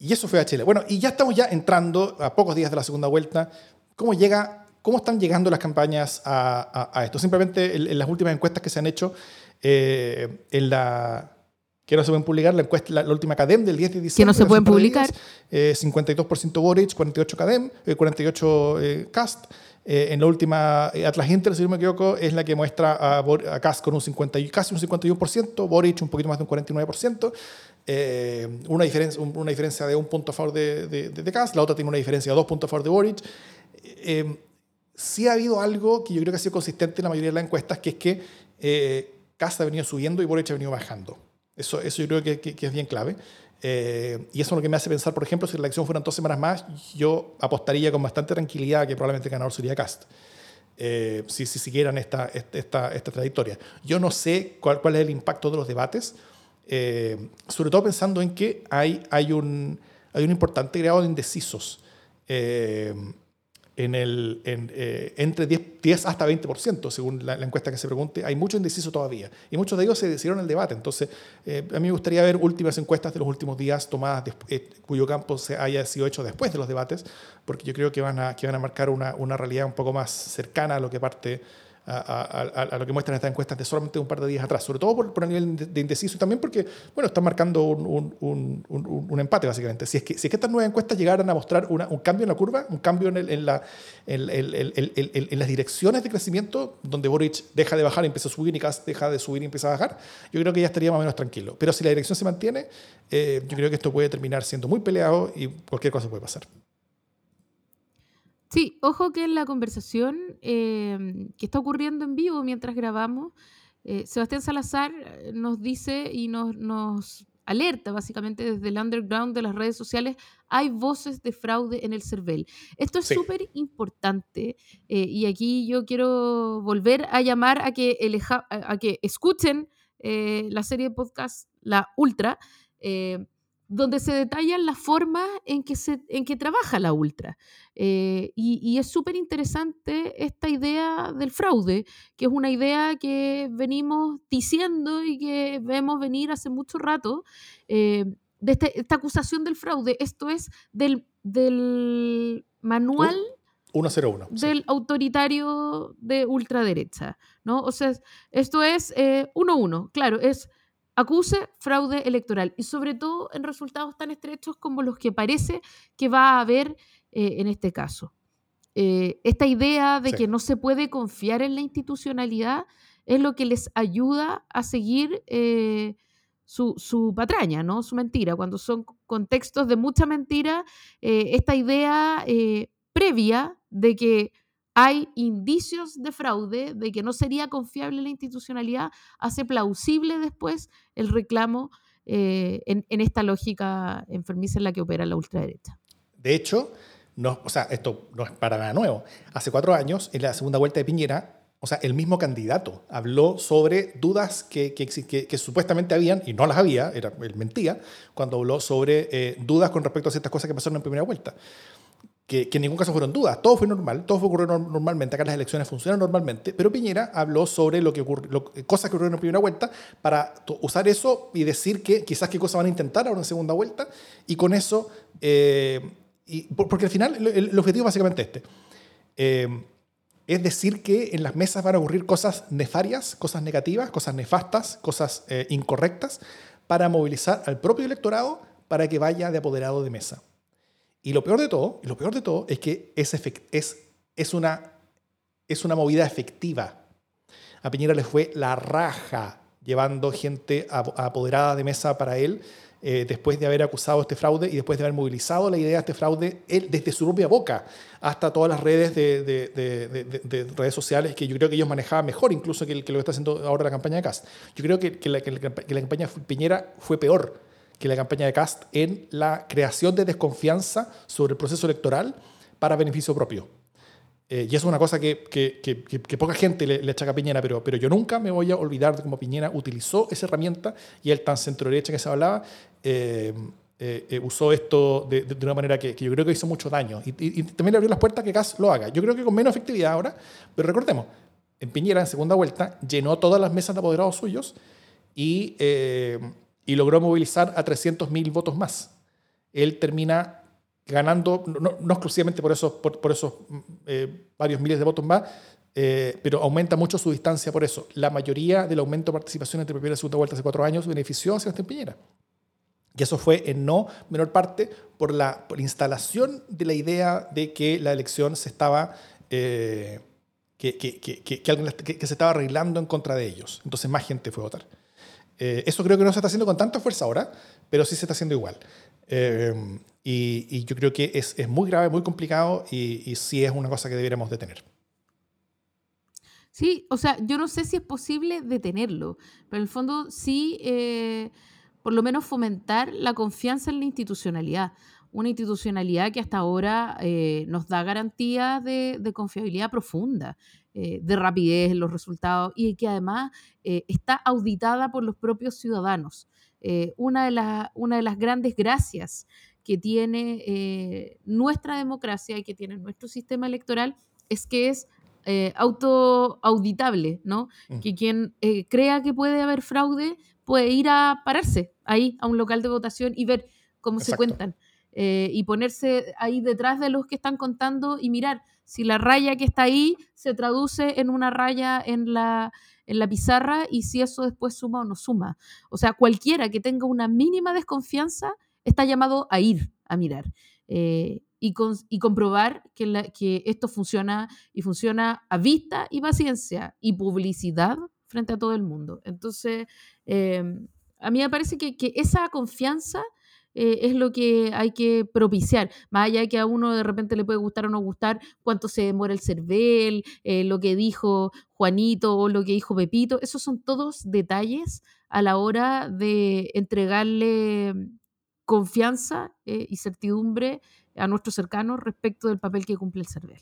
A: y eso fue a Chile. Bueno, y ya estamos ya entrando a pocos días de la segunda vuelta. ¿Cómo llega ¿Cómo están llegando las campañas a, a, a esto? Simplemente en, en, las últimas encuestas que se han hecho, eh, en la que no se pueden publicar, la, encuesta, la, la última CADEM del 10 de diciembre.
B: Que no se pueden publicar.
A: Eh, 52% Boric, 48 CADEM, eh, 48 eh, Cast. Eh, en la última Atlas Inter, si no me equivoco, es la que muestra a, a Cast con un 50, casi un 51%, Boric un poquito más de un 49%. Eh, una, diferencia, una diferencia de un punto a favor de, de, de, de Cast, la otra tiene una diferencia de dos puntos a favor de Boric. Eh, sí ha habido algo que yo creo que ha sido consistente en la mayoría de las encuestas, que es que eh, Cast ha venido subiendo y Boric ha venido bajando. Eso, eso yo creo que, es bien clave. Eh, y eso es lo que me hace pensar, por ejemplo, si la elección fueran dos semanas más, yo apostaría con bastante tranquilidad que probablemente el ganador sería Cast. Eh, si, si siguieran esta, esta, esta trayectoria. Yo no sé cuál, cuál es el impacto de los debates, eh, sobre todo pensando en que hay, hay, un, hay un importante grado de indecisos. En el, en, eh, entre 10, 10, hasta 20%, según la, la, encuesta que se pregunte. Hay mucho indeciso todavía. Y muchos de ellos se decidieron el debate. Entonces, eh, a mí me gustaría ver últimas encuestas de los últimos días tomadas, de, eh, cuyo campo se haya sido hecho después de los debates, porque yo creo que van a, que van a marcar una, una realidad un poco más cercana a lo que parte a, a, a, lo que muestran estas encuestas de solamente un par de días atrás, sobre todo por, por el nivel de, de indeciso y también porque, bueno, están marcando un, un, un, un, empate básicamente. Si es, que, si es que estas nuevas encuestas llegaran a mostrar una, un cambio en la curva, un cambio en, el, en, la, en, en, las direcciones de crecimiento, donde Boric deja de bajar y empieza a subir y Kass deja de subir y empieza a bajar, yo creo que ya estaría más o menos tranquilo. Pero si la dirección se mantiene, eh, yo creo que esto puede terminar siendo muy peleado y cualquier cosa puede pasar.
B: Sí, ojo que en la conversación eh, que está ocurriendo en vivo mientras grabamos, eh, Sebastián Salazar eh, nos dice y nos, nos, alerta básicamente desde el underground de las redes sociales, hay voces de fraude en el CERVEL. Esto es súper sí. importante eh, y aquí yo quiero volver a llamar a que, eleja, a, a que escuchen eh, la serie de podcast La Ultra donde se detallan las formas en que, se, en que trabaja la ultra. Eh, y, y, es súper interesante esta idea del fraude, que es una idea que venimos diciendo y que vemos venir hace mucho rato, eh, de este, esta acusación del fraude. Esto es del, del manual...
A: Uh. 101.
B: Del sí. autoritario de ultraderecha, ¿no? O sea, esto es 1-1, eh, claro, es acuse fraude electoral y sobre todo en resultados tan estrechos como los que parece que va a haber eh, en este caso. Eh, esta idea de sí. que no se puede confiar en la institucionalidad es lo que les ayuda a seguir eh, su, su, patraña, ¿no? su mentira. Cuando son contextos de mucha mentira, esta idea previa de que hay indicios de fraude, de que no sería confiable la institucionalidad, hace plausible después el reclamo eh, en, esta lógica enfermiza en la que opera la ultraderecha.
A: De hecho, no, o sea, esto no es para nada nuevo. Hace cuatro años, en la segunda vuelta de Piñera, o sea, el mismo candidato habló sobre dudas que supuestamente habían, y no las había, era, él mentía, cuando habló sobre eh, dudas con respecto a ciertas cosas que pasaron en primera vuelta que, que, en ningún caso fueron dudas, todo fue normal, todo fue ocurrió normalmente, acá las elecciones funcionan normalmente, pero Piñera habló sobre lo que lo, cosas que ocurrieron en primera vuelta para usar eso y decir que quizás qué cosas van a intentar ahora en segunda vuelta y con eso eh, y, porque al final el, el objetivo es básicamente este. Eh, es decir que en las mesas van a ocurrir cosas nefarias, cosas negativas, cosas nefastas, cosas eh, incorrectas, para movilizar al propio electorado para que vaya de apoderado de mesa. Y lo peor de todo, lo peor de todo es que es, es, una, es una movida efectiva. A Piñera le fue la raja llevando gente apoderada de mesa para él eh, después de haber acusado este fraude y después de haber movilizado la idea de este fraude desde su propia boca hasta todas las redes de, de, redes sociales que yo creo que ellos manejaban mejor incluso que, que lo que está haciendo ahora la campaña de Cast. Yo creo que, que, la, la, campaña Piñera fue peor que la campaña de Cast en la creación de desconfianza sobre el proceso electoral para beneficio propio. Eh, y eso es una cosa que, que, que, poca gente le, le, echa a Piñera, pero, pero yo nunca me voy a olvidar de cómo Piñera utilizó esa herramienta y el tan centro-derecha que se hablaba eh, eh, usó esto de, de, una manera que, yo creo que hizo mucho daño. Y, también le abrió las puertas que Kass lo haga. Yo creo que con menos efectividad ahora, pero recordemos, en Piñera, en segunda vuelta, llenó todas las mesas de apoderados suyos y, y logró movilizar a 300.000 votos más. Él termina ganando, no, exclusivamente por esos, por, esos eh, varios miles de votos más, eh, pero aumenta mucho su distancia por eso. La mayoría del aumento de participación entre primera y segunda vuelta hace cuatro años benefició a Sebastián Piñera. Y eso fue en no menor parte por la, por instalación de la idea de que la elección se estaba, eh, que, que, que, que, se estaba arreglando en contra de ellos. Entonces más gente fue a votar. Eso creo que no se está haciendo con tanta fuerza ahora, pero sí se está haciendo igual. Y, yo creo que es, es, muy grave, muy complicado y, y sí es una cosa que deberíamos detener.
B: Sí, o sea, yo no sé si es posible detenerlo, pero en el fondo sí, eh, por lo menos fomentar la confianza en la institucionalidad. Una institucionalidad que hasta ahora eh, nos da garantías de confiabilidad profunda, eh, de rapidez en los resultados y que además está auditada por los propios ciudadanos. una, de las, una de las grandes gracias que tiene eh, nuestra democracia y que tiene nuestro sistema electoral es que es eh, autoauditable, ¿no? Mm. Que quien eh, crea que puede haber fraude puede ir a pararse ahí a un local de votación y ver cómo se cuentan. Y ponerse ahí detrás de los que están contando y mirar si la raya que está ahí se traduce en una raya en la, en la pizarra y si eso después suma o no suma. O sea, cualquiera que tenga una mínima desconfianza está llamado a ir a mirar eh, y, y, comprobar que, que, esto funciona y funciona a vista y paciencia y publicidad frente a todo el mundo. Entonces, em, a mí me parece que, que esa confianza eh, es lo que hay que propiciar. Más allá de que a uno de repente le puede gustar o no gustar cuánto se demora el cervel, eh, lo que dijo Juanito o lo que dijo Pepito, esos son todos detalles a la hora de entregarle confianza eh, y certidumbre a nuestros cercanos respecto del papel que cumple el CERVEL.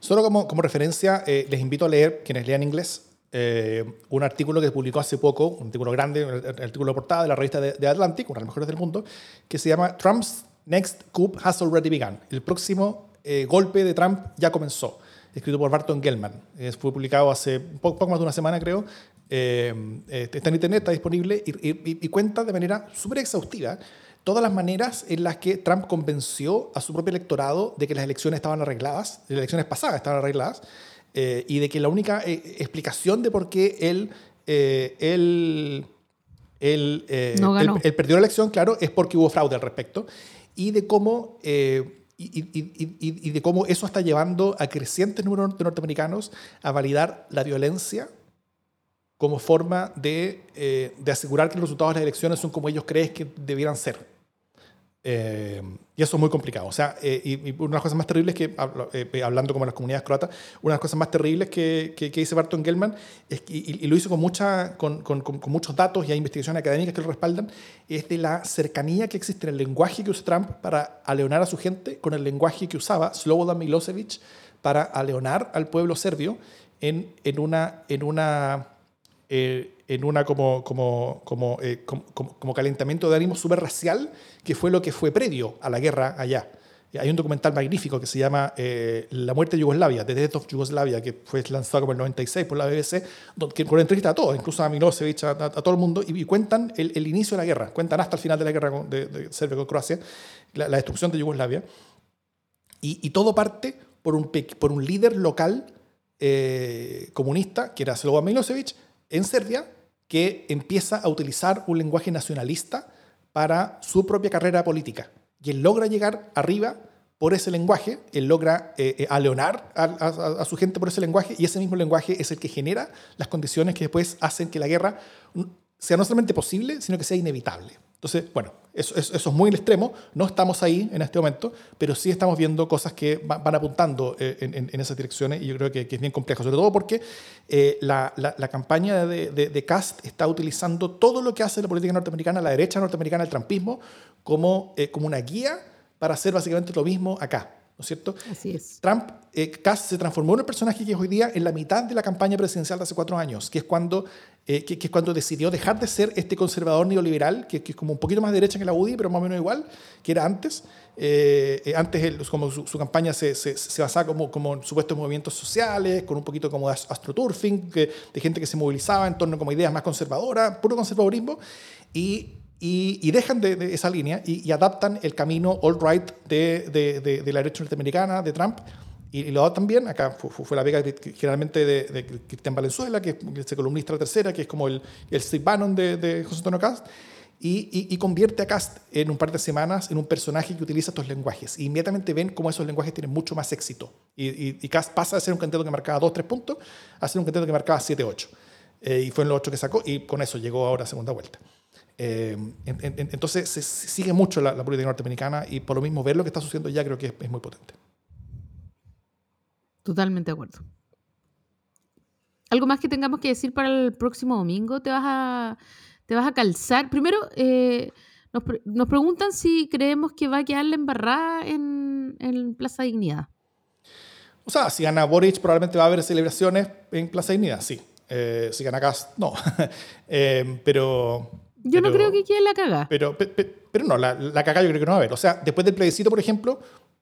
A: Solo como, como referencia, les invito a leer, quienes lean inglés, eh, un artículo que publicó hace poco, un artículo grande, un artículo de portada de la revista de, Atlantic, una de las mejores del mundo, que se llama Trump's Next Coup Has Already Begun. El próximo golpe de Trump ya comenzó, escrito por Barton Gellman. fue publicado hace poco, poco, más de una semana, creo, eh, eh, está en internet, está disponible y, cuenta de manera súper exhaustiva todas las maneras en las que Trump convenció a su propio electorado de que las elecciones estaban arregladas, las elecciones pasadas estaban arregladas, eh, y de que la única explicación de por qué él, él, él, él, perdió la elección, claro, es porque hubo fraude al respecto, y de cómo... Y, y, y, de cómo eso está llevando a crecientes números de norteamericanos a validar la violencia como forma de, eh, de, asegurar que los resultados de las elecciones son como ellos creen que debieran ser. Eh, y eso es muy complicado. O sea, eh, y, una de las cosas más terribles que, hablando como las comunidades croatas, una de las cosas más terribles que, que, dice Barton Gellman, es, y, lo hizo con, mucha, con, con, con, muchos datos y hay investigaciones académicas que lo respaldan, es de la cercanía que existe en el lenguaje que usa Trump para aleonar a su gente con el lenguaje que usaba Slobodan Milosevic para aleonar al pueblo serbio en, en una, en una eh, en una como, como, como, eh, como, como, calentamiento de ánimo súper racial, que fue lo que fue previo a la guerra allá. Hay un documental magnífico que se llama eh, La muerte de Yugoslavia, The Death of Yugoslavia, que fue lanzado como el 96 por la BBC, que, con entrevista a todos, incluso a Milosevic, a, todo el mundo, y, cuentan el, inicio de la guerra, cuentan hasta el final de la guerra de, Serbia con Croacia, la, destrucción de Yugoslavia. Y, todo parte por un, por un líder local eh, comunista, que era Slobodan Milosevic, en Serbia, que empieza a utilizar un lenguaje nacionalista para su propia carrera política. Y él logra llegar arriba por ese lenguaje, él logra eh, eh, aleonar a, su gente por ese lenguaje y ese mismo lenguaje es el que genera las condiciones que después hacen que la guerra sea no solamente posible, sino que sea inevitable. Entonces, bueno, eso, es muy el extremo, no estamos ahí en este momento, pero sí estamos viendo cosas que van, apuntando eh, en, esas direcciones y yo creo que, es bien complejo, sobre todo porque la, campaña de, Cast está utilizando todo lo que hace la política norteamericana, la derecha norteamericana, el trampismo, como, como una guía para hacer básicamente lo mismo acá. ¿No es cierto?
B: Así es.
A: Trump, eh, se transformó en el personaje que es hoy día en la mitad de la campaña presidencial de hace cuatro años, que es cuando, eh, que, es cuando decidió dejar de ser este conservador neoliberal, que, es como un poquito más derecha que la UDI, pero más o menos igual, que era antes. Eh, eh, antes como su, campaña se, se, se, basaba como, como en supuestos movimientos sociales, con un poquito como de astroturfing, de gente que se movilizaba en torno como ideas más conservadoras, puro conservadorismo. Y y, dejan de, esa línea y, adaptan el camino all-right de, de, la derecha norteamericana, de Trump, y, lo adaptan bien. Acá fue, la vega generalmente de, Cristian Valenzuela, que es el columnista de la tercera, que es como el, el Steve Bannon de, José Antonio Cast, y, convierte a Cast en un par de semanas en un personaje que utiliza estos lenguajes. Y inmediatamente ven cómo esos lenguajes tienen mucho más éxito. Y, Cast pasa de ser un candidato que marcaba 2-3 puntos a ser un candidato que marcaba 7-8. Eh, y fue en los 8 que sacó, y con eso llegó ahora a segunda vuelta. Eh, entonces se sigue mucho la, política norteamericana y por lo mismo ver lo que está sucediendo ya creo que es, muy potente.
B: Totalmente de acuerdo. ¿Algo más que tengamos que decir para el próximo domingo? ¿Te vas a, te vas a calzar? Primero, eh, nos, preguntan si creemos que va a quedar la embarrada en, en Plaza Dignidad.
A: O sea, si gana Boric probablemente va a haber celebraciones en Plaza Dignidad, sí. Eh, si gana Cast, no. pero,
B: yo no creo que quede la caga.
A: Pero, pero, no, la, la caga yo creo que no va a haber. O sea, después del plebiscito, por ejemplo,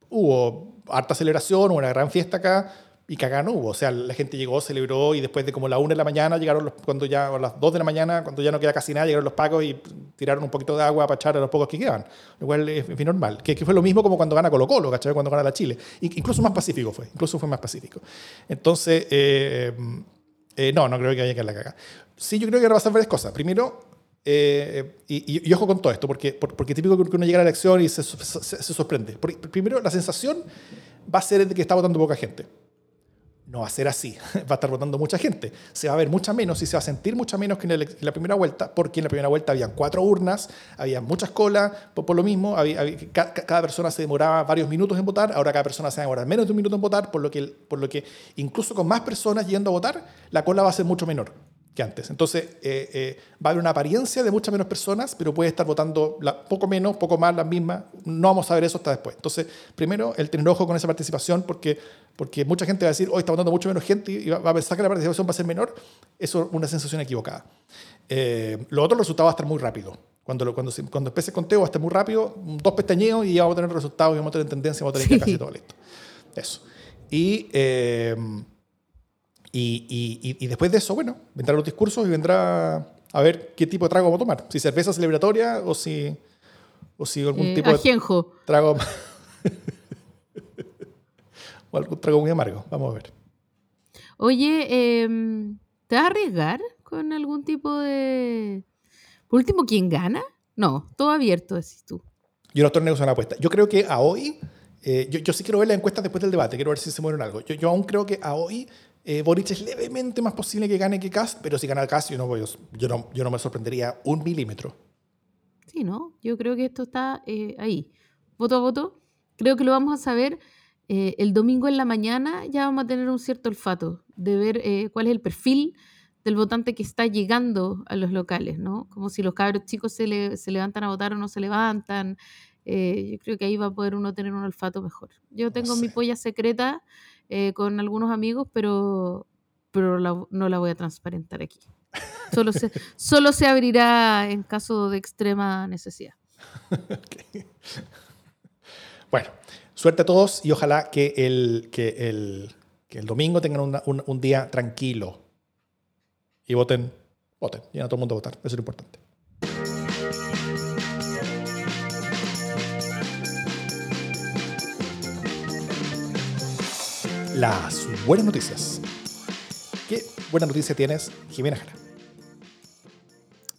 A: hubo harta celebración, hubo una gran fiesta acá y caga no hubo. O sea, la gente llegó, celebró y después de como la 1 de la mañana llegaron los, cuando ya, a las 2 de la mañana, cuando ya no queda casi nada, llegaron los pacos y tiraron un poquito de agua para echar a los pocos que quedan. Igual es normal. Que, que, fue lo mismo como cuando gana Colo Colo, ¿cachai? Cuando gana la Chile. Incluso más pacífico fue, incluso fue más pacífico. Entonces, eh, eh, no, no creo que haya que la caga. Sí, yo creo que van a varias cosas. Primero, eh, y, ojo con todo esto, porque, porque típico que uno llega a la elección y se, se, sorprende. primero, la sensación va a ser de que está votando poca gente. No va a ser así, va a estar votando mucha gente. Se va a ver mucha menos y se va a sentir mucha menos que en, la primera vuelta, porque en la primera vuelta había cuatro urnas, había muchas colas, por, lo mismo, cada, persona se demoraba varios minutos en votar, ahora cada persona se va a demorar menos de un minuto en votar, por lo que, por lo que incluso con más personas yendo a votar, la cola va a ser mucho menor que antes. Entonces, eh, eh, va a haber una apariencia de muchas menos personas, pero puede estar votando poco menos, poco más, las mismas. No vamos a ver eso hasta después. Entonces, primero, el tener ojo con esa participación, porque, porque mucha gente va a decir, hoy está votando mucho menos gente y va, a pensar que la participación va a ser menor. Eso es una sensación equivocada. Eh, lo otro, el resultado va a estar muy rápido. Cuando, cuando, cuando empiece el conteo va a estar muy rápido, dos pestañeos y ya vamos a tener resultados y vamos a tener tendencia, vamos a tener casi todo listo. Eso. Y... Eh, y, y, después de eso, bueno, vendrán los discursos y vendrá a ver qué tipo de trago vamos a tomar. Si cerveza celebratoria o si, o si algún
B: eh,
A: tipo
B: de
A: trago. o algún trago muy amargo. Vamos a ver.
B: Oye, em, ¿te vas a arriesgar con algún tipo de. Por último, ¿quién gana? No, todo abierto, decís tú.
A: Yo no estoy negociando la apuesta. Yo creo que a hoy. Eh, yo, yo, sí quiero ver la encuesta después del debate, quiero ver si se mueren algo. Yo, yo aún creo que a hoy eh, Boric es levemente más posible que gane que Cast, pero si gana Cast yo no, voy, yo no, yo no me sorprendería un milímetro.
B: Sí, ¿no? Yo creo que esto está eh, ahí. Voto a voto. Creo que lo vamos a saber eh, el domingo en la mañana. Ya vamos a tener un cierto olfato de ver eh, cuál es el perfil del votante que está llegando a los locales, ¿no? Como si los cabros chicos se, le, se levantan a votar o no se levantan. yo creo que ahí va a poder uno tener un olfato mejor. Yo tengo mi polla secreta eh, con algunos amigos, pero, pero no la voy a transparentar aquí. Solo se, solo se abrirá en caso de extrema necesidad.
A: Bueno, Suerte a todos y ojalá que el, que el, que el domingo tengan una- un, un día tranquilo. Y voten, voten. Y a todo el mundo a votar. Eso es lo importante. Las buenas noticias. ¿Qué buena noticia tienes, Jimena Jara?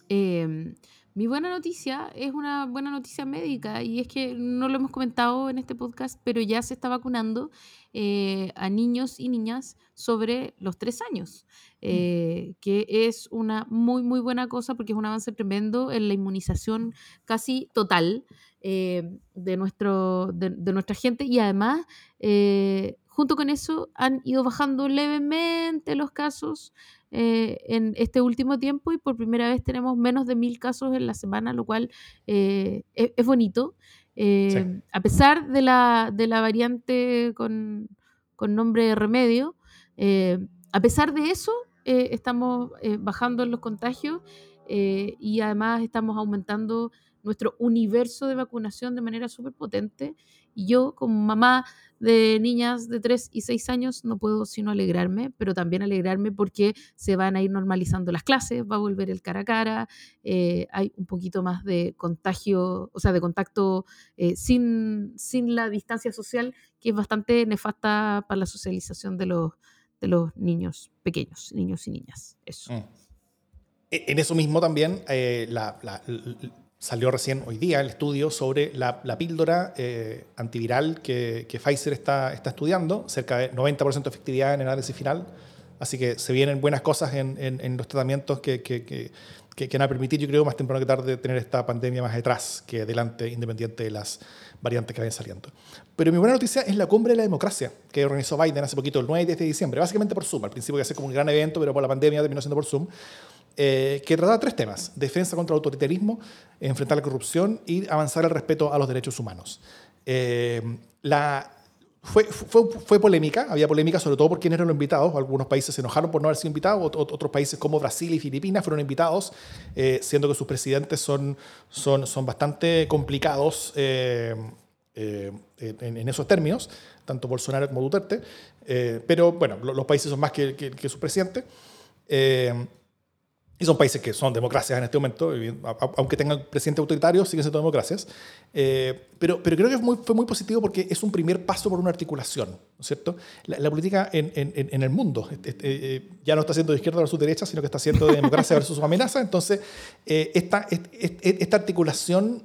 B: Eh, mi buena noticia es una buena noticia médica y es que no lo hemos comentado en este podcast, pero ya se está vacunando eh, a niños y niñas sobre los tres años, eh, que es una muy, muy buena cosa porque es un avance tremendo en la inmunización casi total eh, de, nuestro, de, de nuestra gente y además, junto con eso, han ido bajando levemente los casos eh, en este último tiempo y por primera vez tenemos menos de mil casos en la semana, lo cual eh, es, es bonito. Eh, A pesar de la, de la variante con, con nombre de remedio, eh, a pesar de eso, estamos bajando en los contagios y además estamos aumentando nuestro universo de vacunación de manera súper potente. Yo, como mamá de niñas de 3 y 6 años, no puedo sino alegrarme, pero también alegrarme porque se van a ir normalizando las clases, va a volver el cara a cara, eh, hay un poquito más de contagio, o sea, de contacto eh, sin, sin la distancia social, que es bastante nefasta para la socialización de los, de los niños pequeños, niños y niñas. Eso.
A: Mm. E- En eso mismo también eh, la- salió recién hoy día el estudio sobre la, la píldora eh, antiviral que, que Pfizer está, está estudiando, cerca de 90% de efectividad en el análisis final. Así que se vienen buenas cosas en, en- en los tratamientos que, que, que, van a permitir, yo creo, más temprano que tarde, tener esta pandemia más detrás que delante, independiente de las variantes que vayan saliendo. Pero mi buena noticia es la cumbre de la democracia que organizó Biden hace poquito, el 9 y 10 de diciembre, básicamente por Zoom. Al principio iba a ser como un gran evento, pero por la pandemia terminó siendo por Zoom eh, que trataba tres temas: defensa contra el autoritarismo, enfrentar la corrupción y avanzar el respeto a los derechos humanos. Eh, la, fue, fue, fue polémica, había polémica sobre todo por quienes eran los invitados. Algunos países se enojaron por no haber sido invitados, ot- ot- otros países como Brasil y Filipinas fueron invitados, eh, siendo que sus presidentes son, son, son bastante complicados. eh, eh, en, en esos términos, tanto Bolsonaro como Duterte, eh, pero bueno, lo- los países son más que, que, que su presidente. Eh, y son países que son democracias en este momento, aunque tengan presidente autoritario, siguen siendo democracias. Eh, pero, pero creo que fue muy positivo porque es un primer paso por una articulación, ¿no es cierto? La, la política en, en- en- el mundo este- este, eh, ya no está siendo de izquierda versus derecha, sino que está siendo de democracia versus amenaza. Entonces, eh, esta, est- est- esta articulación...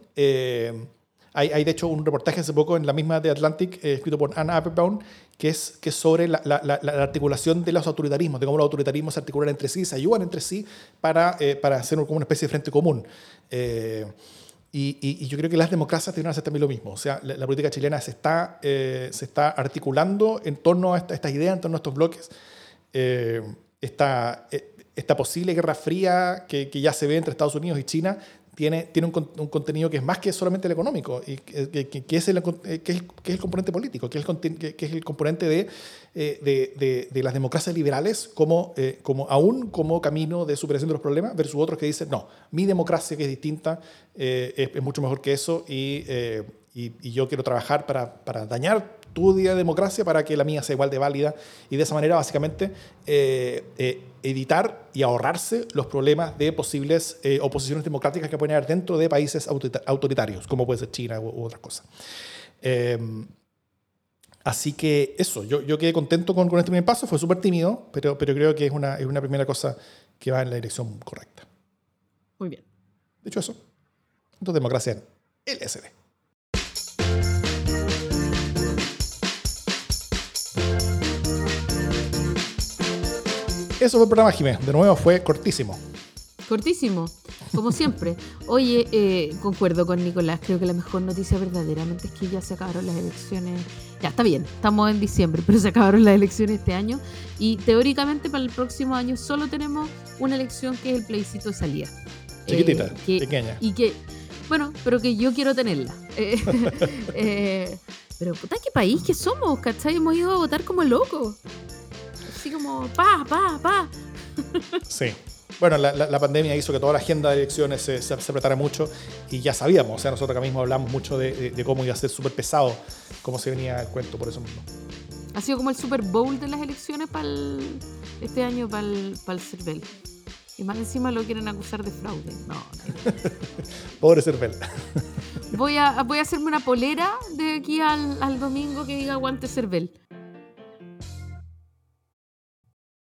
A: hay, hay, de hecho un reportaje hace poco en la misma de Atlantic, eh, escrito por Anna Applebaum, que es, que es sobre la, la- la- la articulación de los autoritarismos, de cómo los autoritarismos se articulan entre sí, se ayudan entre sí para, eh, para hacer como una especie de frente común. Eh, y, y- y yo creo que las democracias tienen que hacer también lo mismo. O sea, la, la política chilena se está, eh, se está articulando en torno a esta- estas ideas, en torno a estos bloques. Eh, esta, eh, esta posible guerra fría que, que ya se ve entre Estados Unidos y China tiene, tiene un, con- un contenido que es más que solamente el económico, y que, es, el, componente político, que es el, componente de, eh, de, las democracias liberales como, eh, como aún como camino de superación de los problemas, versus otros que dicen, no, mi democracia que es distinta eh, es, mucho mejor que eso y, eh, y, y yo quiero trabajar para, para dañar tu día de democracia para que la mía sea igual de válida y de esa manera básicamente evitar y ahorrarse los problemas de posibles eh, oposiciones democráticas que pueden haber dentro de países autorita- autoritarios, como puede ser China u, u otras cosas. Eh, así que eso, yo, yo quedé contento con, con este primer paso, fue súper tímido, pero, pero creo que es una, es una primera cosa que va en la dirección correcta.
B: Muy bien.
A: De hecho, eso. Entonces, democracia en LSD. Eso fue el programa, Jiménez. De nuevo, fue cortísimo.
B: Cortísimo, como siempre. Oye, eh, concuerdo con Nicolás, creo que la mejor noticia verdaderamente es que ya se acabaron las elecciones. Ya, está bien, estamos en diciembre, pero se acabaron las elecciones este año y teóricamente para el próximo año solo tenemos una elección que es el plebiscito de salida.
A: Chiquitita,
B: Eh, que-
A: pequeña.
B: Y que, bueno, pero que yo quiero tenerla. Eh, eh, pero puta, ¿qué país que somos? ¿Cachai? Hemos ido a votar como locos. Así como, pa, pa, pa.
A: Sí. bueno, la, la- la pandemia hizo que toda la agenda de elecciones se, se, se apretara mucho y ya sabíamos, o sea, nosotros acá mismo hablamos mucho de, de- de cómo iba a ser súper pesado, cómo se venía el cuento por eso mismo.
B: Ha sido como el Super Bowl de las elecciones para este año para el, CERVEL. Y más encima lo quieren acusar de fraude. No, no.
A: Pobre Cervel.
B: Voy a, voy a hacerme una polera de aquí al, al domingo que diga aguante CERVEL.